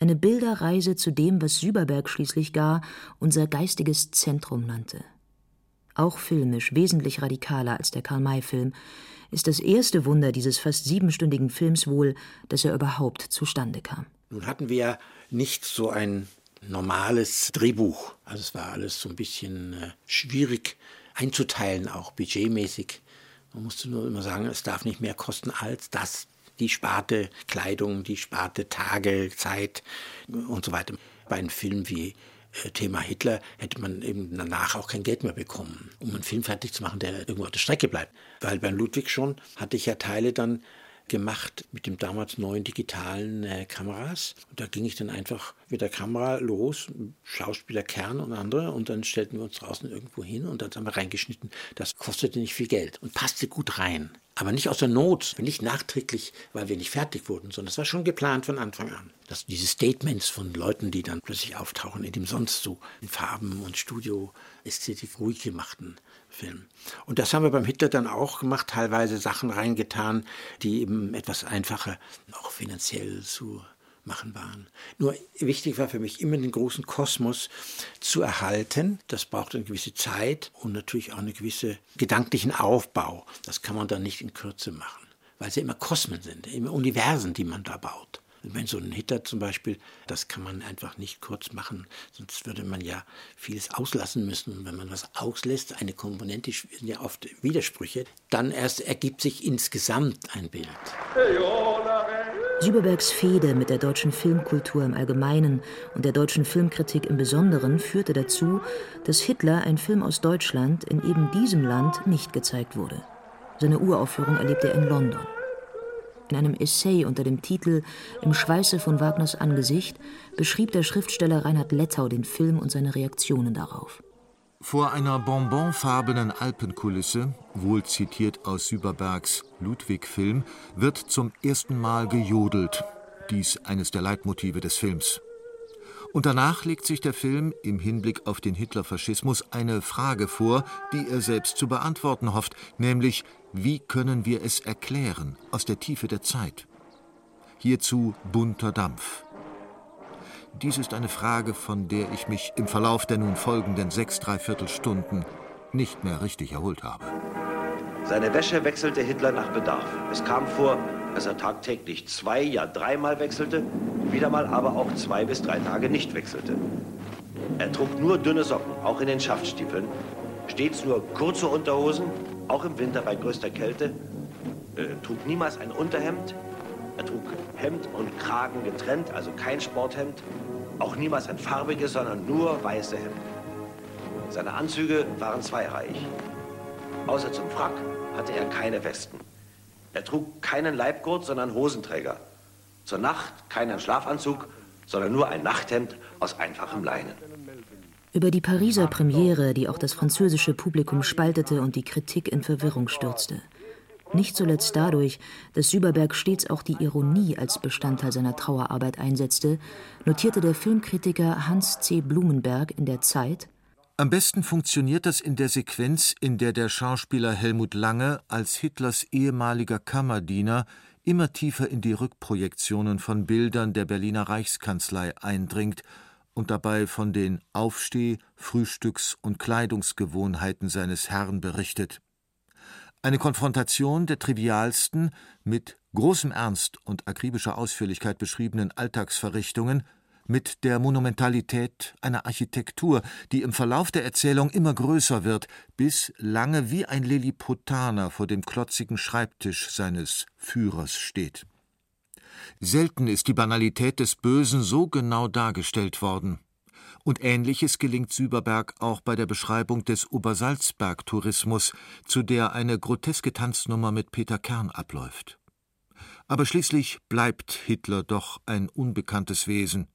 Eine Bilderreise zu dem, was Süberberg schließlich gar unser geistiges Zentrum nannte. auch filmisch wesentlich radikaler als der Karl-May-Film, ist das erste Wunder dieses fast siebenstündigen Films wohl, dass er überhaupt zustande kam. Nun hatten wir nicht so ein normales Drehbuch. Also es war alles so ein bisschen äh, schwierig einzuteilen, auch budgetmäßig. Man musste nur immer sagen, es darf nicht mehr kosten als das, die Sparte Kleidung, die Sparte Tage, Zeit und so weiter. Bei einem Film wie äh, Thema Hitler hätte man eben danach auch kein Geld mehr bekommen, um einen Film fertig zu machen, der irgendwo auf der Strecke bleibt. Weil bei Ludwig schon hatte ich ja Teile dann gemacht mit dem damals neuen digitalen äh, Kameras. Und da ging ich dann einfach mit der Kamera los, Schauspieler Kern und andere, und dann stellten wir uns draußen irgendwo hin und dann haben wir reingeschnitten. Das kostete nicht viel Geld und passte gut rein. Aber nicht aus der Not, nicht nachträglich, weil wir nicht fertig wurden, sondern es war schon geplant von Anfang an. Dass diese Statements von Leuten, die dann plötzlich auftauchen, in dem sonst so in Farben und Studioästhetik ruhig gemachten Film. Und das haben wir beim Hitler dann auch gemacht, teilweise Sachen reingetan, die eben etwas einfacher, auch finanziell zu machen waren. Nur wichtig war für mich immer den großen Kosmos zu erhalten. Das braucht eine gewisse Zeit und natürlich auch einen gewissen gedanklichen Aufbau. Das kann man dann nicht in Kürze machen, weil es ja immer Kosmen sind, immer Universen, die man da baut. Wenn so ein Hitter zum Beispiel, das kann man einfach nicht kurz machen, sonst würde man ja vieles auslassen müssen. Und wenn man was auslässt, eine Komponente sind ja oft Widersprüche, dann erst ergibt sich insgesamt ein Bild. Süberbergs Fehde mit der deutschen Filmkultur im Allgemeinen und der deutschen Filmkritik im Besonderen führte dazu, dass Hitler, ein Film aus Deutschland, in eben diesem Land nicht gezeigt wurde. Seine Uraufführung erlebte er in London. In einem Essay unter dem Titel Im Schweiße von Wagners Angesicht beschrieb der Schriftsteller Reinhard Lettau den Film und seine Reaktionen darauf. Vor einer bonbonfarbenen Alpenkulisse, wohl zitiert aus Süberbergs Ludwig-Film, wird zum ersten Mal gejodelt. Dies eines der Leitmotive des Films. Und danach legt sich der Film im Hinblick auf den Hitlerfaschismus eine Frage vor, die er selbst zu beantworten hofft, nämlich wie können wir es erklären aus der Tiefe der Zeit? Hierzu bunter Dampf. Dies ist eine Frage, von der ich mich im Verlauf der nun folgenden sechs Dreiviertelstunden nicht mehr richtig erholt habe. Seine Wäsche wechselte Hitler nach Bedarf. Es kam vor, dass er tagtäglich zwei, ja dreimal wechselte, wieder mal aber auch zwei bis drei Tage nicht wechselte. Er trug nur dünne Socken, auch in den Schaftstiefeln, stets nur kurze Unterhosen auch im Winter bei größter Kälte, äh, trug niemals ein Unterhemd. Er trug Hemd und Kragen getrennt, also kein Sporthemd. Auch niemals ein farbiges, sondern nur weiße Hemden. Seine Anzüge waren zweireihig. Außer zum Frack hatte er keine Westen. Er trug keinen Leibgurt, sondern Hosenträger. Zur Nacht keinen Schlafanzug, sondern nur ein Nachthemd aus einfachem Leinen. Über die Pariser Premiere, die auch das französische Publikum spaltete und die Kritik in Verwirrung stürzte. Nicht zuletzt dadurch, dass Süberberg stets auch die Ironie als Bestandteil seiner Trauerarbeit einsetzte, notierte der Filmkritiker Hans C. Blumenberg in der Zeit Am besten funktioniert das in der Sequenz, in der der Schauspieler Helmut Lange als Hitlers ehemaliger Kammerdiener immer tiefer in die Rückprojektionen von Bildern der Berliner Reichskanzlei eindringt und dabei von den Aufsteh-, Frühstücks- und Kleidungsgewohnheiten seines Herrn berichtet. Eine Konfrontation der trivialsten, mit großem Ernst und akribischer Ausführlichkeit beschriebenen Alltagsverrichtungen mit der Monumentalität einer Architektur, die im Verlauf der Erzählung immer größer wird, bis lange wie ein Lilliputaner vor dem klotzigen Schreibtisch seines Führers steht. Selten ist die Banalität des Bösen so genau dargestellt worden. Und Ähnliches gelingt Süberberg auch bei der Beschreibung des Obersalzberg-Tourismus, zu der eine groteske Tanznummer mit Peter Kern abläuft. Aber schließlich bleibt Hitler doch ein unbekanntes Wesen,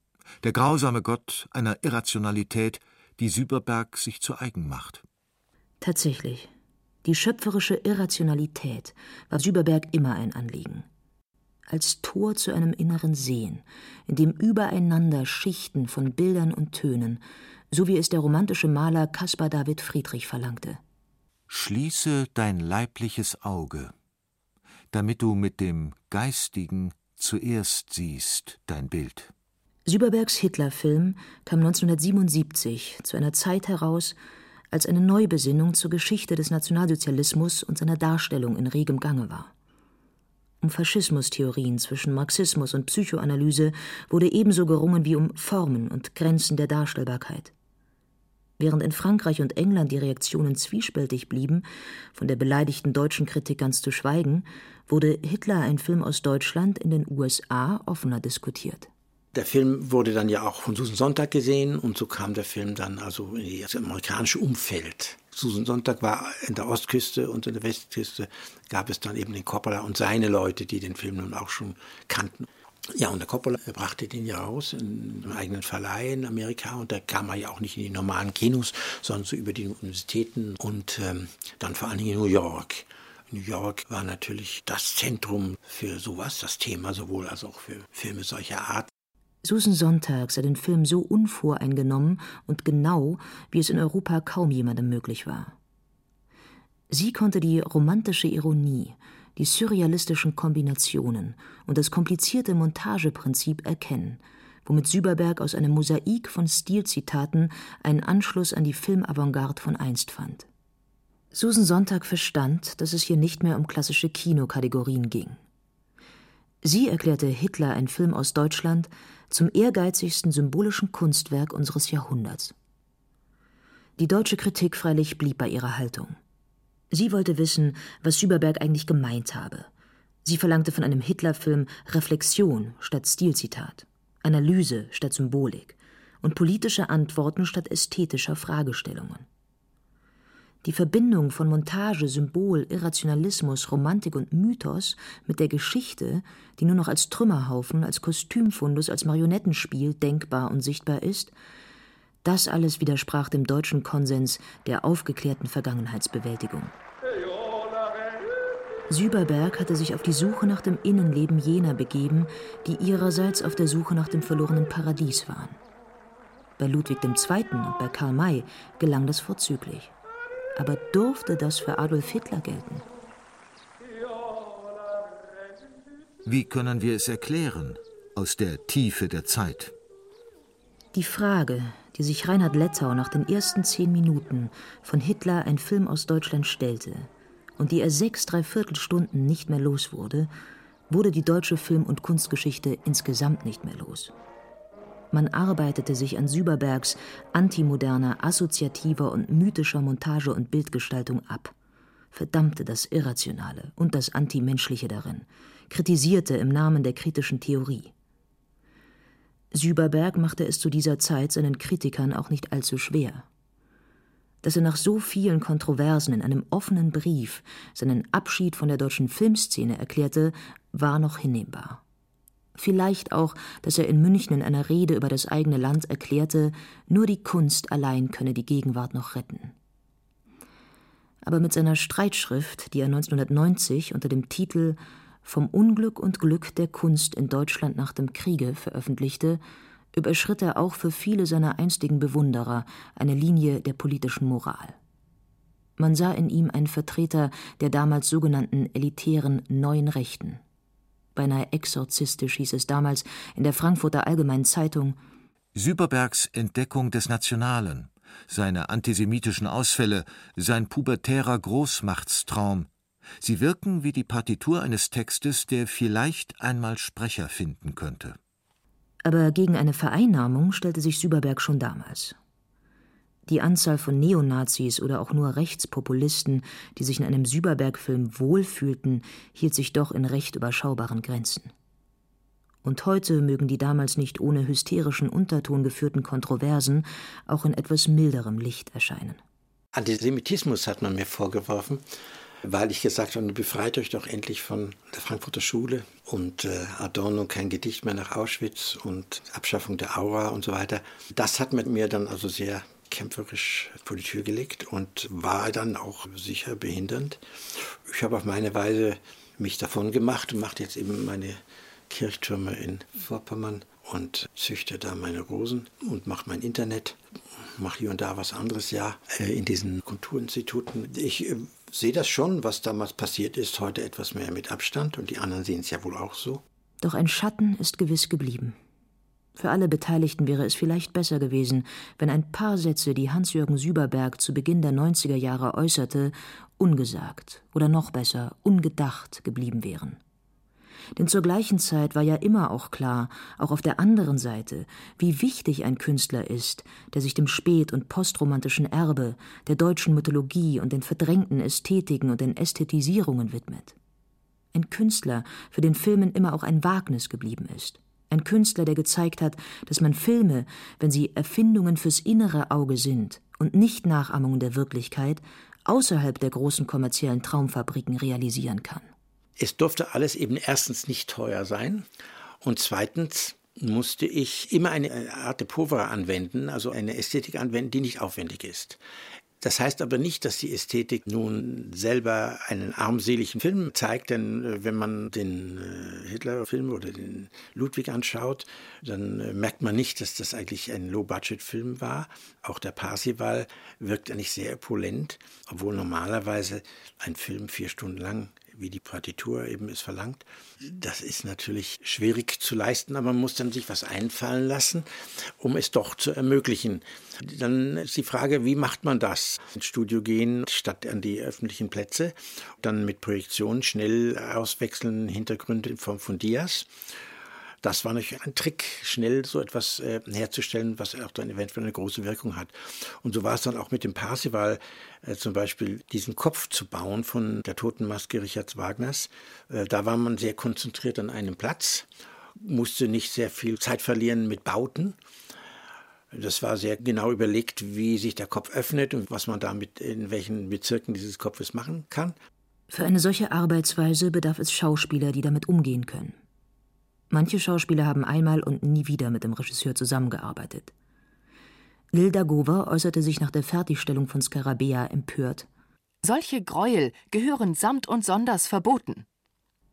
der grausame Gott einer Irrationalität, die Süberberg sich zu eigen macht. Tatsächlich. Die schöpferische Irrationalität war Süberberg immer ein Anliegen als Tor zu einem inneren Sehen, in dem übereinander Schichten von Bildern und Tönen, so wie es der romantische Maler Caspar David Friedrich verlangte. Schließe dein leibliches Auge, damit du mit dem Geistigen zuerst siehst dein Bild. Süberbergs Hitlerfilm kam 1977 zu einer Zeit heraus, als eine Neubesinnung zur Geschichte des Nationalsozialismus und seiner Darstellung in regem Gange war. Um Faschismustheorien zwischen Marxismus und Psychoanalyse wurde ebenso gerungen wie um Formen und Grenzen der Darstellbarkeit. Während in Frankreich und England die Reaktionen zwiespältig blieben, von der beleidigten deutschen Kritik ganz zu schweigen, wurde Hitler ein Film aus Deutschland in den USA offener diskutiert. Der Film wurde dann ja auch von Susan Sonntag gesehen und so kam der Film dann also in das amerikanische Umfeld. Susan Sonntag war in der Ostküste und in der Westküste gab es dann eben den Coppola und seine Leute, die den Film nun auch schon kannten. Ja, und der Coppola brachte den ja raus in einem eigenen Verleih in Amerika und da kam er ja auch nicht in die normalen Kinos, sondern so über die Universitäten und ähm, dann vor allen Dingen in New York. New York war natürlich das Zentrum für sowas, das Thema sowohl als auch für Filme solcher Art. Susan Sonntag sah den Film so unvoreingenommen und genau, wie es in Europa kaum jemandem möglich war. Sie konnte die romantische Ironie, die surrealistischen Kombinationen und das komplizierte Montageprinzip erkennen, womit Süberberg aus einem Mosaik von Stilzitaten einen Anschluss an die Filmavantgarde von einst fand. Susan Sonntag verstand, dass es hier nicht mehr um klassische Kinokategorien ging. Sie erklärte Hitler ein Film aus Deutschland zum ehrgeizigsten symbolischen Kunstwerk unseres Jahrhunderts. Die deutsche Kritik freilich blieb bei ihrer Haltung. Sie wollte wissen, was Schüberberg eigentlich gemeint habe. Sie verlangte von einem Hitlerfilm Reflexion statt Stilzitat, Analyse statt Symbolik und politische Antworten statt ästhetischer Fragestellungen. Die Verbindung von Montage, Symbol, Irrationalismus, Romantik und Mythos mit der Geschichte, die nur noch als Trümmerhaufen, als Kostümfundus, als Marionettenspiel denkbar und sichtbar ist, das alles widersprach dem deutschen Konsens der aufgeklärten Vergangenheitsbewältigung. Süberberg hatte sich auf die Suche nach dem Innenleben jener begeben, die ihrerseits auf der Suche nach dem verlorenen Paradies waren. Bei Ludwig II. und bei Karl May gelang das vorzüglich. Aber durfte das für Adolf Hitler gelten? Wie können wir es erklären aus der Tiefe der Zeit? Die Frage, die sich Reinhard Lettau nach den ersten zehn Minuten von Hitler ein Film aus Deutschland stellte und die er sechs Dreiviertelstunden nicht mehr los wurde, wurde die deutsche Film- und Kunstgeschichte insgesamt nicht mehr los. Man arbeitete sich an Süberbergs antimoderner, assoziativer und mythischer Montage und Bildgestaltung ab, verdammte das Irrationale und das Antimenschliche darin, kritisierte im Namen der kritischen Theorie. Süberberg machte es zu dieser Zeit seinen Kritikern auch nicht allzu schwer. Dass er nach so vielen Kontroversen in einem offenen Brief seinen Abschied von der deutschen Filmszene erklärte, war noch hinnehmbar. Vielleicht auch, dass er in München in einer Rede über das eigene Land erklärte, nur die Kunst allein könne die Gegenwart noch retten. Aber mit seiner Streitschrift, die er 1990 unter dem Titel Vom Unglück und Glück der Kunst in Deutschland nach dem Kriege veröffentlichte, überschritt er auch für viele seiner einstigen Bewunderer eine Linie der politischen Moral. Man sah in ihm einen Vertreter der damals sogenannten elitären Neuen Rechten beinahe exorzistisch hieß es damals in der Frankfurter Allgemeinen Zeitung. Süberbergs Entdeckung des Nationalen, seine antisemitischen Ausfälle, sein pubertärer Großmachtstraum, sie wirken wie die Partitur eines Textes, der vielleicht einmal Sprecher finden könnte. Aber gegen eine Vereinnahmung stellte sich Süberberg schon damals. Die Anzahl von Neonazis oder auch nur Rechtspopulisten, die sich in einem Süberberg-Film wohlfühlten, hielt sich doch in recht überschaubaren Grenzen. Und heute mögen die damals nicht ohne hysterischen Unterton geführten Kontroversen auch in etwas milderem Licht erscheinen. Antisemitismus hat man mir vorgeworfen, weil ich gesagt habe, befreit euch doch endlich von der Frankfurter Schule und äh, Adorno kein Gedicht mehr nach Auschwitz und Abschaffung der Aura und so weiter. Das hat mit mir dann also sehr kämpferisch vor die Tür gelegt und war dann auch sicher behindernd. Ich habe auf meine Weise mich davon gemacht und mache jetzt eben meine Kirchtürme in Vorpommern und züchte da meine Rosen und mache mein Internet, mache hier und da was anderes, ja, äh, in diesen Kulturinstituten. Ich äh, sehe das schon, was damals passiert ist, heute etwas mehr mit Abstand und die anderen sehen es ja wohl auch so. Doch ein Schatten ist gewiss geblieben. Für alle Beteiligten wäre es vielleicht besser gewesen, wenn ein paar Sätze, die Hans-Jürgen Süberberg zu Beginn der 90er Jahre äußerte, ungesagt oder noch besser ungedacht geblieben wären. Denn zur gleichen Zeit war ja immer auch klar, auch auf der anderen Seite, wie wichtig ein Künstler ist, der sich dem spät- und postromantischen Erbe, der deutschen Mythologie und den verdrängten Ästhetiken und den Ästhetisierungen widmet. Ein Künstler, für den Filmen immer auch ein Wagnis geblieben ist. Ein Künstler, der gezeigt hat, dass man Filme, wenn sie Erfindungen fürs innere Auge sind und nicht Nachahmungen der Wirklichkeit, außerhalb der großen kommerziellen Traumfabriken realisieren kann. Es durfte alles eben erstens nicht teuer sein und zweitens musste ich immer eine Art de Povera anwenden, also eine Ästhetik anwenden, die nicht aufwendig ist. Das heißt aber nicht, dass die Ästhetik nun selber einen armseligen Film zeigt, denn äh, wenn man den äh, Hitler-Film oder den Ludwig anschaut, dann äh, merkt man nicht, dass das eigentlich ein Low-Budget-Film war. Auch der Parsival wirkt eigentlich sehr opulent, obwohl normalerweise ein Film vier Stunden lang wie die Partitur eben es verlangt. Das ist natürlich schwierig zu leisten, aber man muss dann sich was einfallen lassen, um es doch zu ermöglichen. Dann ist die Frage, wie macht man das? Ins Studio gehen, statt an die öffentlichen Plätze, dann mit Projektion schnell auswechseln, Hintergründe in Form von Dias das war natürlich ein Trick, schnell so etwas äh, herzustellen, was auch dann eventuell eine große Wirkung hat. Und so war es dann auch mit dem Parsival, äh, zum Beispiel diesen Kopf zu bauen von der Totenmaske Richards Wagners. Äh, da war man sehr konzentriert an einem Platz, musste nicht sehr viel Zeit verlieren mit Bauten. Das war sehr genau überlegt, wie sich der Kopf öffnet und was man damit in welchen Bezirken dieses Kopfes machen kann. Für eine solche Arbeitsweise bedarf es Schauspieler, die damit umgehen können. Manche Schauspieler haben einmal und nie wieder mit dem Regisseur zusammengearbeitet. Lil Dagova äußerte sich nach der Fertigstellung von Scarabea empört. Solche Gräuel gehören samt und sonders verboten.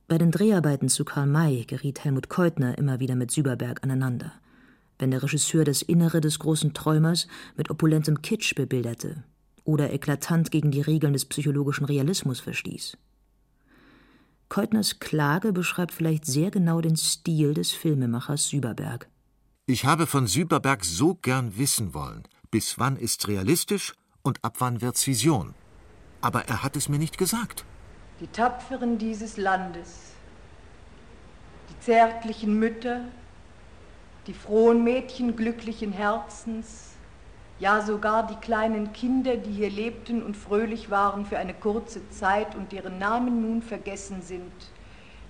Bei den Dreharbeiten zu Karl May geriet Helmut Keutner immer wieder mit Süberberg aneinander. Wenn der Regisseur das Innere des großen Träumers mit opulentem Kitsch bebilderte oder eklatant gegen die Regeln des psychologischen Realismus verstieß. Keutners Klage beschreibt vielleicht sehr genau den Stil des Filmemachers Süberberg. Ich habe von Süberberg so gern wissen wollen, bis wann ist's realistisch und ab wann wird's Vision. Aber er hat es mir nicht gesagt. Die Tapferen dieses Landes, die zärtlichen Mütter, die frohen Mädchen glücklichen Herzens, ja sogar die kleinen Kinder, die hier lebten und fröhlich waren für eine kurze Zeit und deren Namen nun vergessen sind,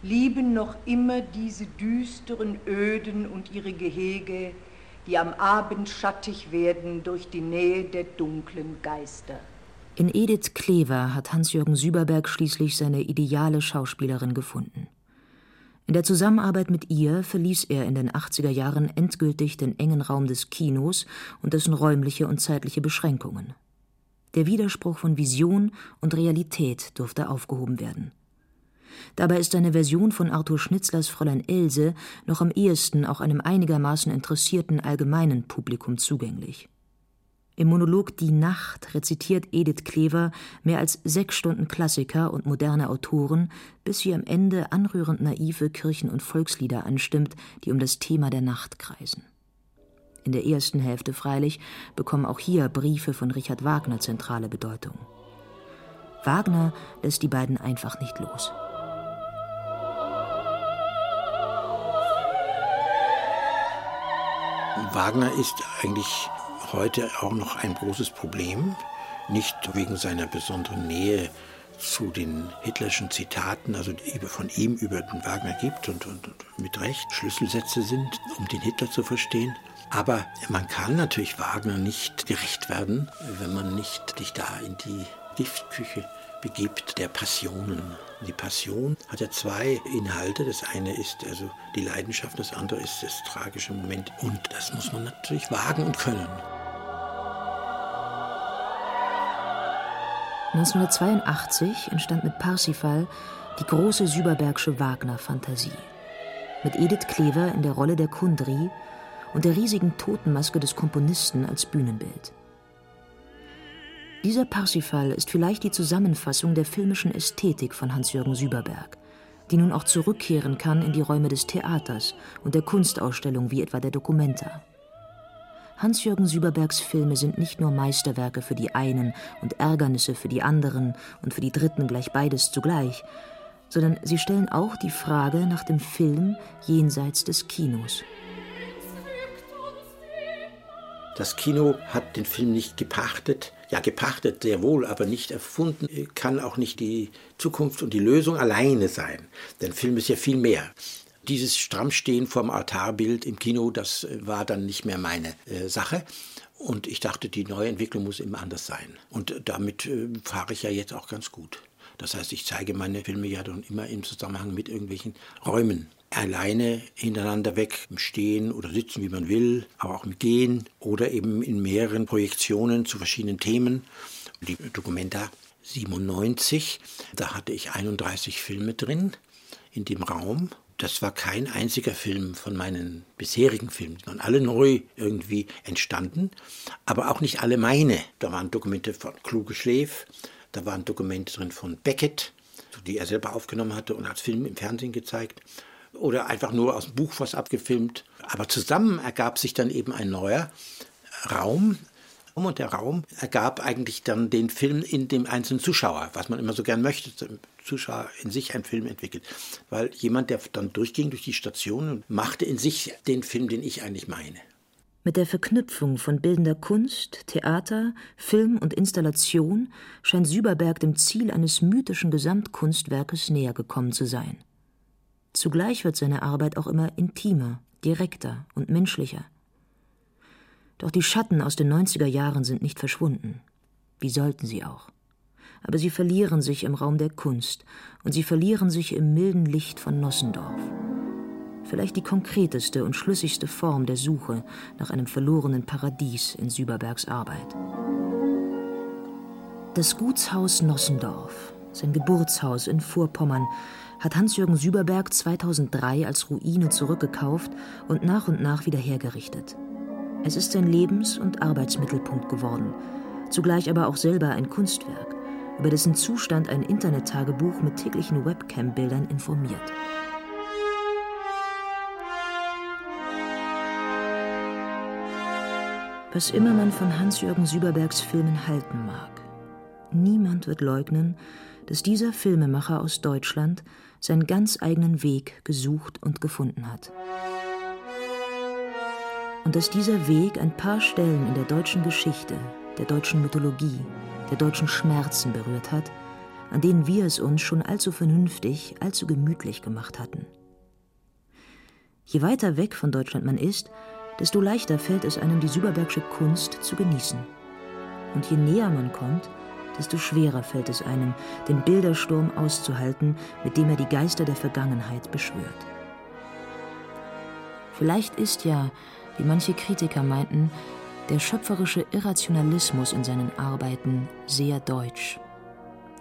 lieben noch immer diese düsteren Öden und ihre Gehege, die am Abend schattig werden durch die Nähe der dunklen Geister. In Edith Klever hat Hans-Jürgen Süberberg schließlich seine ideale Schauspielerin gefunden. In der Zusammenarbeit mit ihr verließ er in den 80er Jahren endgültig den engen Raum des Kinos und dessen räumliche und zeitliche Beschränkungen. Der Widerspruch von Vision und Realität durfte aufgehoben werden. Dabei ist eine Version von Arthur Schnitzlers Fräulein Else noch am ehesten auch einem einigermaßen interessierten allgemeinen Publikum zugänglich. Im Monolog Die Nacht rezitiert Edith Klever mehr als sechs Stunden Klassiker und moderne Autoren, bis sie am Ende anrührend naive Kirchen- und Volkslieder anstimmt, die um das Thema der Nacht kreisen. In der ersten Hälfte freilich bekommen auch hier Briefe von Richard Wagner zentrale Bedeutung. Wagner lässt die beiden einfach nicht los. Wagner ist eigentlich heute auch noch ein großes Problem, nicht wegen seiner besonderen Nähe zu den hitlerischen Zitaten, also die von ihm über den Wagner gibt und, und, und mit Recht Schlüsselsätze sind, um den Hitler zu verstehen. Aber man kann natürlich Wagner nicht gerecht werden, wenn man nicht sich da in die Giftküche begibt der Passionen. Die Passion hat ja zwei Inhalte. Das eine ist also die Leidenschaft, das andere ist das tragische Moment. Und das muss man natürlich wagen und können. 1982 entstand mit Parsifal die große Süberbergsche Wagner-Fantasie. Mit Edith Klever in der Rolle der Kundry und der riesigen Totenmaske des Komponisten als Bühnenbild. Dieser Parsifal ist vielleicht die Zusammenfassung der filmischen Ästhetik von Hans-Jürgen Süberberg, die nun auch zurückkehren kann in die Räume des Theaters und der Kunstausstellung wie etwa der Documenta. Hans-Jürgen Süberbergs Filme sind nicht nur Meisterwerke für die einen und Ärgernisse für die anderen und für die Dritten gleich beides zugleich, sondern sie stellen auch die Frage nach dem Film jenseits des Kinos. Das Kino hat den Film nicht gepachtet, ja gepachtet sehr wohl, aber nicht erfunden, kann auch nicht die Zukunft und die Lösung alleine sein. Denn Film ist ja viel mehr. Dieses Strammstehen vorm Altarbild im Kino, das war dann nicht mehr meine äh, Sache. Und ich dachte, die neue Entwicklung muss immer anders sein. Und damit äh, fahre ich ja jetzt auch ganz gut. Das heißt, ich zeige meine Filme ja dann immer im Zusammenhang mit irgendwelchen Räumen. Alleine hintereinander weg, im Stehen oder Sitzen, wie man will, aber auch im Gehen oder eben in mehreren Projektionen zu verschiedenen Themen. Die Documenta 97, da hatte ich 31 Filme drin in dem Raum. Das war kein einziger Film von meinen bisherigen Filmen. Die waren alle neu irgendwie entstanden, aber auch nicht alle meine. Da waren Dokumente von Kluge Schläf, da waren Dokumente drin von Beckett, die er selber aufgenommen hatte und als Film im Fernsehen gezeigt. Oder einfach nur aus dem Buch was abgefilmt. Aber zusammen ergab sich dann eben ein neuer Raum. Und der Raum ergab eigentlich dann den Film in dem einzelnen Zuschauer, was man immer so gern möchte, Zuschauer in sich einen Film entwickelt. Weil jemand, der dann durchging durch die Stationen, machte in sich den Film, den ich eigentlich meine. Mit der Verknüpfung von bildender Kunst, Theater, Film und Installation scheint Süberberg dem Ziel eines mythischen Gesamtkunstwerkes näher gekommen zu sein. Zugleich wird seine Arbeit auch immer intimer, direkter und menschlicher. Doch die Schatten aus den 90er Jahren sind nicht verschwunden. Wie sollten sie auch? Aber sie verlieren sich im Raum der Kunst und sie verlieren sich im milden Licht von Nossendorf vielleicht die konkreteste und schlüssigste Form der Suche nach einem verlorenen Paradies in Süberbergs Arbeit. Das Gutshaus Nossendorf, sein Geburtshaus in Vorpommern, hat Hans-Jürgen Süberberg 2003 als Ruine zurückgekauft und nach und nach wieder hergerichtet. Es ist sein Lebens- und Arbeitsmittelpunkt geworden, zugleich aber auch selber ein Kunstwerk, über dessen Zustand ein Internet-Tagebuch mit täglichen Webcam-Bildern informiert. Was immer man von Hans-Jürgen Süberbergs Filmen halten mag, niemand wird leugnen, dass dieser Filmemacher aus Deutschland seinen ganz eigenen Weg gesucht und gefunden hat. Und dass dieser Weg ein paar Stellen in der deutschen Geschichte, der deutschen Mythologie, der deutschen Schmerzen berührt hat, an denen wir es uns schon allzu vernünftig, allzu gemütlich gemacht hatten. Je weiter weg von Deutschland man ist, desto leichter fällt es einem, die Süberbergsche Kunst zu genießen. Und je näher man kommt, desto schwerer fällt es einem, den Bildersturm auszuhalten, mit dem er die Geister der Vergangenheit beschwört. Vielleicht ist ja, wie manche Kritiker meinten, der schöpferische Irrationalismus in seinen Arbeiten sehr deutsch.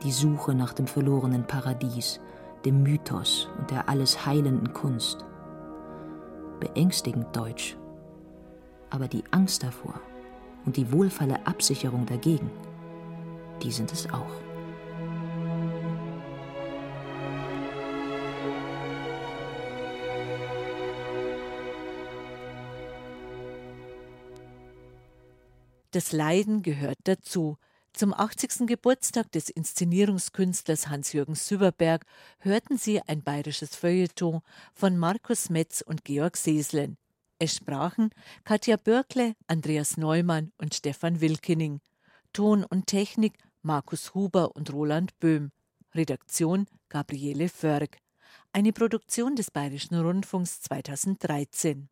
Die Suche nach dem verlorenen Paradies, dem Mythos und der alles heilenden Kunst. Beängstigend deutsch aber die Angst davor und die wohlvolle Absicherung dagegen, die sind es auch. Das Leiden gehört dazu. Zum 80. Geburtstag des Inszenierungskünstlers Hans-Jürgen Süberberg hörten Sie ein bayerisches Feuilleton von Markus Metz und Georg Seslen. Es sprachen Katja Bürkle, Andreas Neumann und Stefan Wilkening. Ton und Technik Markus Huber und Roland Böhm. Redaktion Gabriele Förg. Eine Produktion des Bayerischen Rundfunks 2013.